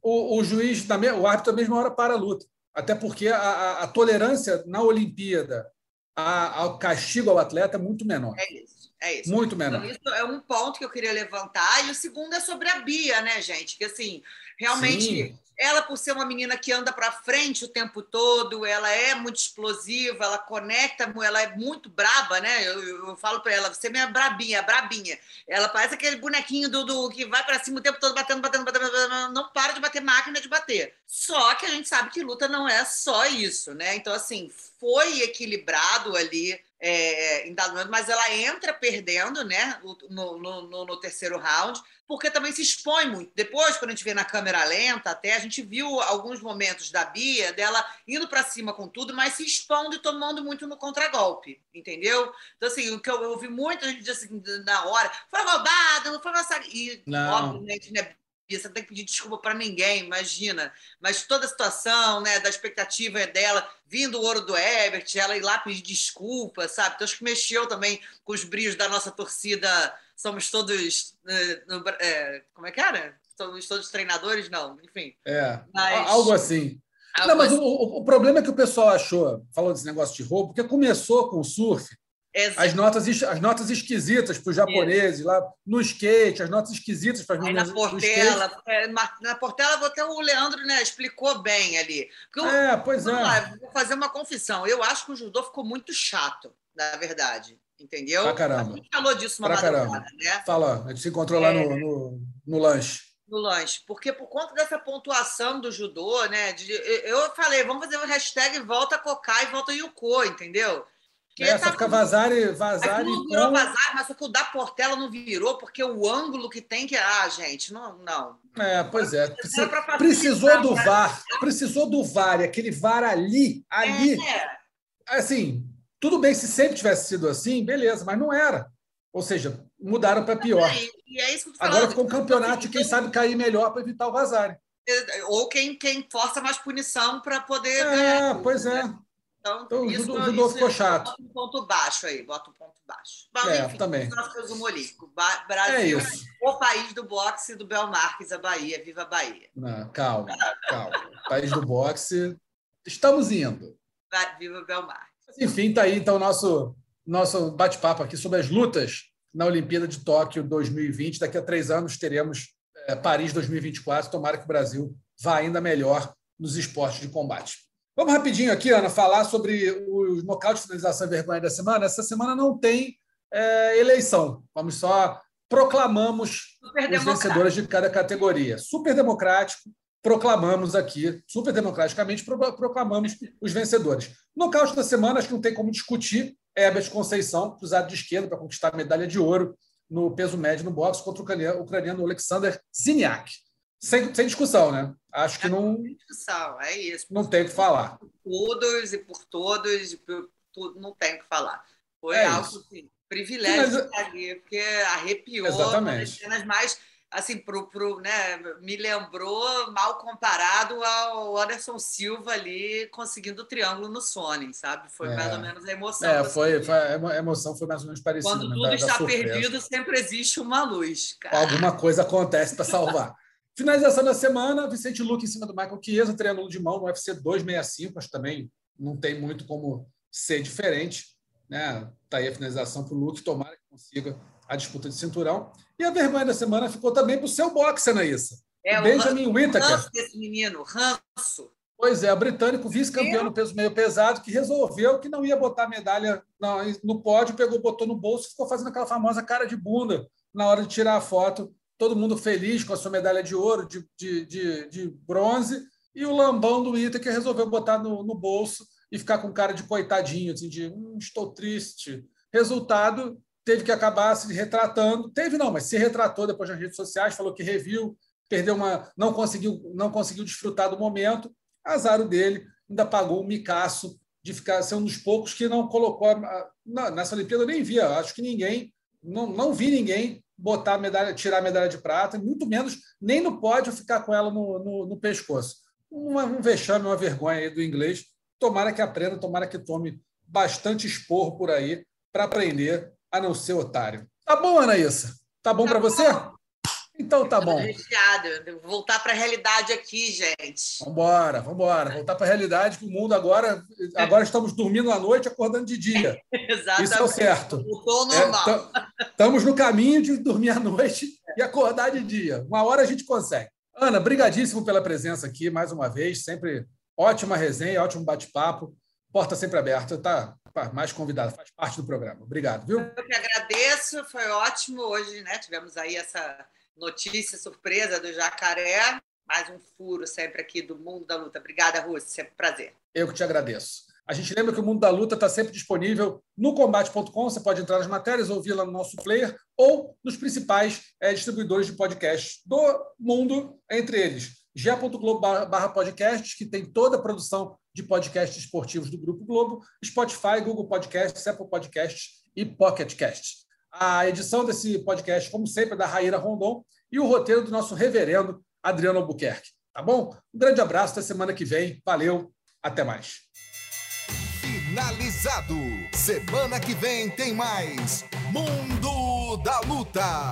[SPEAKER 2] o, o juiz, o árbitro, na mesma hora para a luta. Até porque a, a, a tolerância na Olimpíada ao castigo ao atleta é muito menor.
[SPEAKER 4] É. É isso.
[SPEAKER 2] Muito menor.
[SPEAKER 4] Então, isso é um ponto que eu queria levantar. E o segundo é sobre a Bia, né, gente? Que assim, realmente Sim. Ela, por ser uma menina que anda para frente o tempo todo, ela é muito explosiva, ela conecta, ela é muito braba, né? Eu, eu, falo para ela, você é minha brabinha, brabinha. Ela parece aquele bonequinho do, do que vai para cima o tempo todo, batendo, batendo, batendo, batendo, não para de bater máquina de bater. Só que a gente sabe que luta não é só isso, né? Então, assim, foi equilibrado ali é, em dado momento, mas ela entra perdendo né, no, no, no, no, terceiro round, porque também se expõe muito. Depois, quando a gente vê na câmera lenta, até a gente viu alguns momentos da Bia, dela indo para cima com tudo, mas se expondo e tomando muito no contragolpe, entendeu? Então, assim, o que eu, eu ouvi muita gente dizer assim, na hora, foi roubado, não foi massacre. E, não. obviamente, né, você não tem que pedir desculpa para ninguém, imagina. Mas toda a situação, né, da expectativa dela, vindo o ouro do Ebert, ela ir lá pedir desculpa, sabe? Então acho que mexeu também com os brilhos da nossa torcida. Somos todos. É, como é que era? Somos todos treinadores? Não, enfim.
[SPEAKER 2] É, mas... algo assim. Algo não, mas assim. o, o, problema é que o pessoal achou, falando desse negócio de roubo, porque começou com o surf as notas, as notas esquisitas para os japoneses, lá no skate, as notas esquisitas para as
[SPEAKER 4] meninas. Na Portela, é, na Portela até o Leandro né, explicou bem ali.
[SPEAKER 2] Eu, é, pois é. Lá,
[SPEAKER 4] vou fazer uma confissão. Eu acho que o judô ficou muito chato, na verdade. Entendeu?
[SPEAKER 2] Pra caramba.
[SPEAKER 4] A gente falou disso uma
[SPEAKER 2] pra madrugada, né? Fala, a gente se encontrou é... lá no, no, no lanche
[SPEAKER 4] no lanche, porque por conta dessa pontuação do judô, né? De, eu falei, vamos fazer uma hashtag volta Cocá e volta Yuko, entendeu?
[SPEAKER 2] É, só fica vazar e vazar.
[SPEAKER 4] Não virou com... vazar, mas só que o da Portela não virou, porque o ângulo que tem que. Ah, gente, não. não.
[SPEAKER 2] É, pois é. Precisou do VAR. Precisou do VAR, aquele VAR ali, ali. É. Assim, tudo bem se sempre tivesse sido assim, beleza, mas não era. Ou seja, mudaram para pior.
[SPEAKER 4] E é isso que
[SPEAKER 2] Agora ficou um campeonato de quem sabe cair melhor para evitar o vazar.
[SPEAKER 4] Ou quem, quem força mais punição para poder
[SPEAKER 2] é,
[SPEAKER 4] ganhar.
[SPEAKER 2] Pois é.
[SPEAKER 4] Então, então isso,
[SPEAKER 2] o judô isso, ficou chato.
[SPEAKER 4] Bota um ponto baixo aí, bota um ponto baixo.
[SPEAKER 2] Mas, é, enfim, também.
[SPEAKER 4] Resumo olímpico. Brasil, é o país do boxe do Bel Marques, a Bahia. Viva a Bahia.
[SPEAKER 2] Não, calma, calma. país do boxe, estamos indo.
[SPEAKER 4] Viva Bel Marques.
[SPEAKER 2] Enfim, está aí então o nosso, nosso bate-papo aqui sobre as lutas na Olimpíada de Tóquio 2020. Daqui a três anos teremos é, Paris 2024. Tomara que o Brasil vá ainda melhor nos esportes de combate. Vamos rapidinho aqui, Ana, falar sobre os nocaute de finalização e vergonha da semana. Essa semana não tem é, eleição. Vamos só proclamamos os vencedores de cada categoria. Super democrático, proclamamos aqui, super democraticamente, proclamamos os vencedores. Nocaute da semana, acho que não tem como discutir. Herbert Conceição, cruzado de esquerda para conquistar a medalha de ouro no peso médio no boxe contra o ucraniano Alexander Ziniak. Sem, sem discussão, né? Acho que é não. Sem
[SPEAKER 4] discussão, é isso.
[SPEAKER 2] Não tem o que falar.
[SPEAKER 4] Por todos e por todos, por tudo, não tem o que falar. Foi é algo assim, privilégio Sim, mas... ali, porque arrepiou.
[SPEAKER 2] Exatamente.
[SPEAKER 4] cenas mais assim, pro, pro, né, me lembrou mal comparado ao Anderson Silva ali conseguindo o triângulo no Sony, sabe? Foi é. mais ou menos a emoção.
[SPEAKER 2] É, foi, foi, a emoção foi mais ou menos parecida.
[SPEAKER 4] Quando né, tudo da, está da perdido, sempre existe uma luz.
[SPEAKER 2] Cara. Alguma coisa acontece para salvar. Finalização da semana, Vicente Luque em cima do Michael Chiesa, triângulo de mão no UFC 265, acho que também não tem muito como ser diferente. Né? Tá aí a finalização para o Luke, tomara que consiga a disputa de cinturão. E a vergonha da semana ficou também para o seu boxe, Anaísa.
[SPEAKER 4] É, Benjamin o Whittaker. ranço desse menino, ranço.
[SPEAKER 2] Pois é, o britânico vice-campeão no peso meio pesado, que resolveu que não ia botar medalha no pódio, pegou, botou no bolso e ficou fazendo aquela famosa cara de bunda na hora de tirar a foto todo mundo feliz com a sua medalha de ouro, de, de, de, de bronze, e o lambão do Ita que resolveu botar no, no, bolso e ficar com cara de coitadinho, assim, de hum, estou triste. Resultado, teve que acabar se retratando. Teve não, mas se retratou depois nas redes sociais, falou que reviu, perdeu uma. não conseguiu, não conseguiu desfrutar do momento. Azar dele, ainda pagou um micaço de ficar ser um dos poucos que não colocou. A, nessa Olimpíada eu nem via, acho que ninguém, não, não vi ninguém botar a medalha, tirar a medalha de prata, muito menos nem no pódio ficar com ela no, no, no pescoço. Uma, um vexame, uma vergonha aí do inglês. Tomara que aprenda, tomara que tome bastante esporro por aí para aprender a não ser otário. Tá bom, Anaísa? Tá bom tá para você? Então tá bom.
[SPEAKER 4] Voltar para a realidade aqui, gente.
[SPEAKER 2] Vamos embora. Voltar para a realidade, que o mundo agora. Agora estamos dormindo à noite, acordando de dia.
[SPEAKER 4] Exatamente. [laughs]
[SPEAKER 2] Isso é o certo.
[SPEAKER 4] Voltou normal.
[SPEAKER 2] É, estamos no caminho de dormir à noite e acordar de dia. Uma hora a gente consegue. Ana, brigadíssimo pela presença aqui mais uma vez. Sempre ótima resenha, ótimo bate-papo. Porta sempre aberta. Tá mais convidado, faz parte do programa. Obrigado, viu?
[SPEAKER 4] Eu que agradeço, foi ótimo. Hoje, né? Tivemos aí essa notícia surpresa do jacaré. Mais um furo sempre aqui do mundo da luta. Obrigada, Rússia. Sempre um prazer.
[SPEAKER 2] Eu que te agradeço. A gente lembra que o Mundo da Luta está sempre disponível no combate.com. Você pode entrar nas matérias, ouvir lá no nosso player ou nos principais é, distribuidores de podcasts do mundo, entre eles g.globo/podcasts, que tem toda a produção de podcasts esportivos do Grupo Globo, Spotify, Google Podcasts, Apple Podcasts e Pocket Casts. A edição desse podcast, como sempre, é da Raíra Rondon e o roteiro do nosso reverendo Adriano Albuquerque. Tá bom? Um grande abraço, até semana que vem. Valeu, até mais.
[SPEAKER 1] Finalizado. Semana que vem tem mais Mundo da Luta.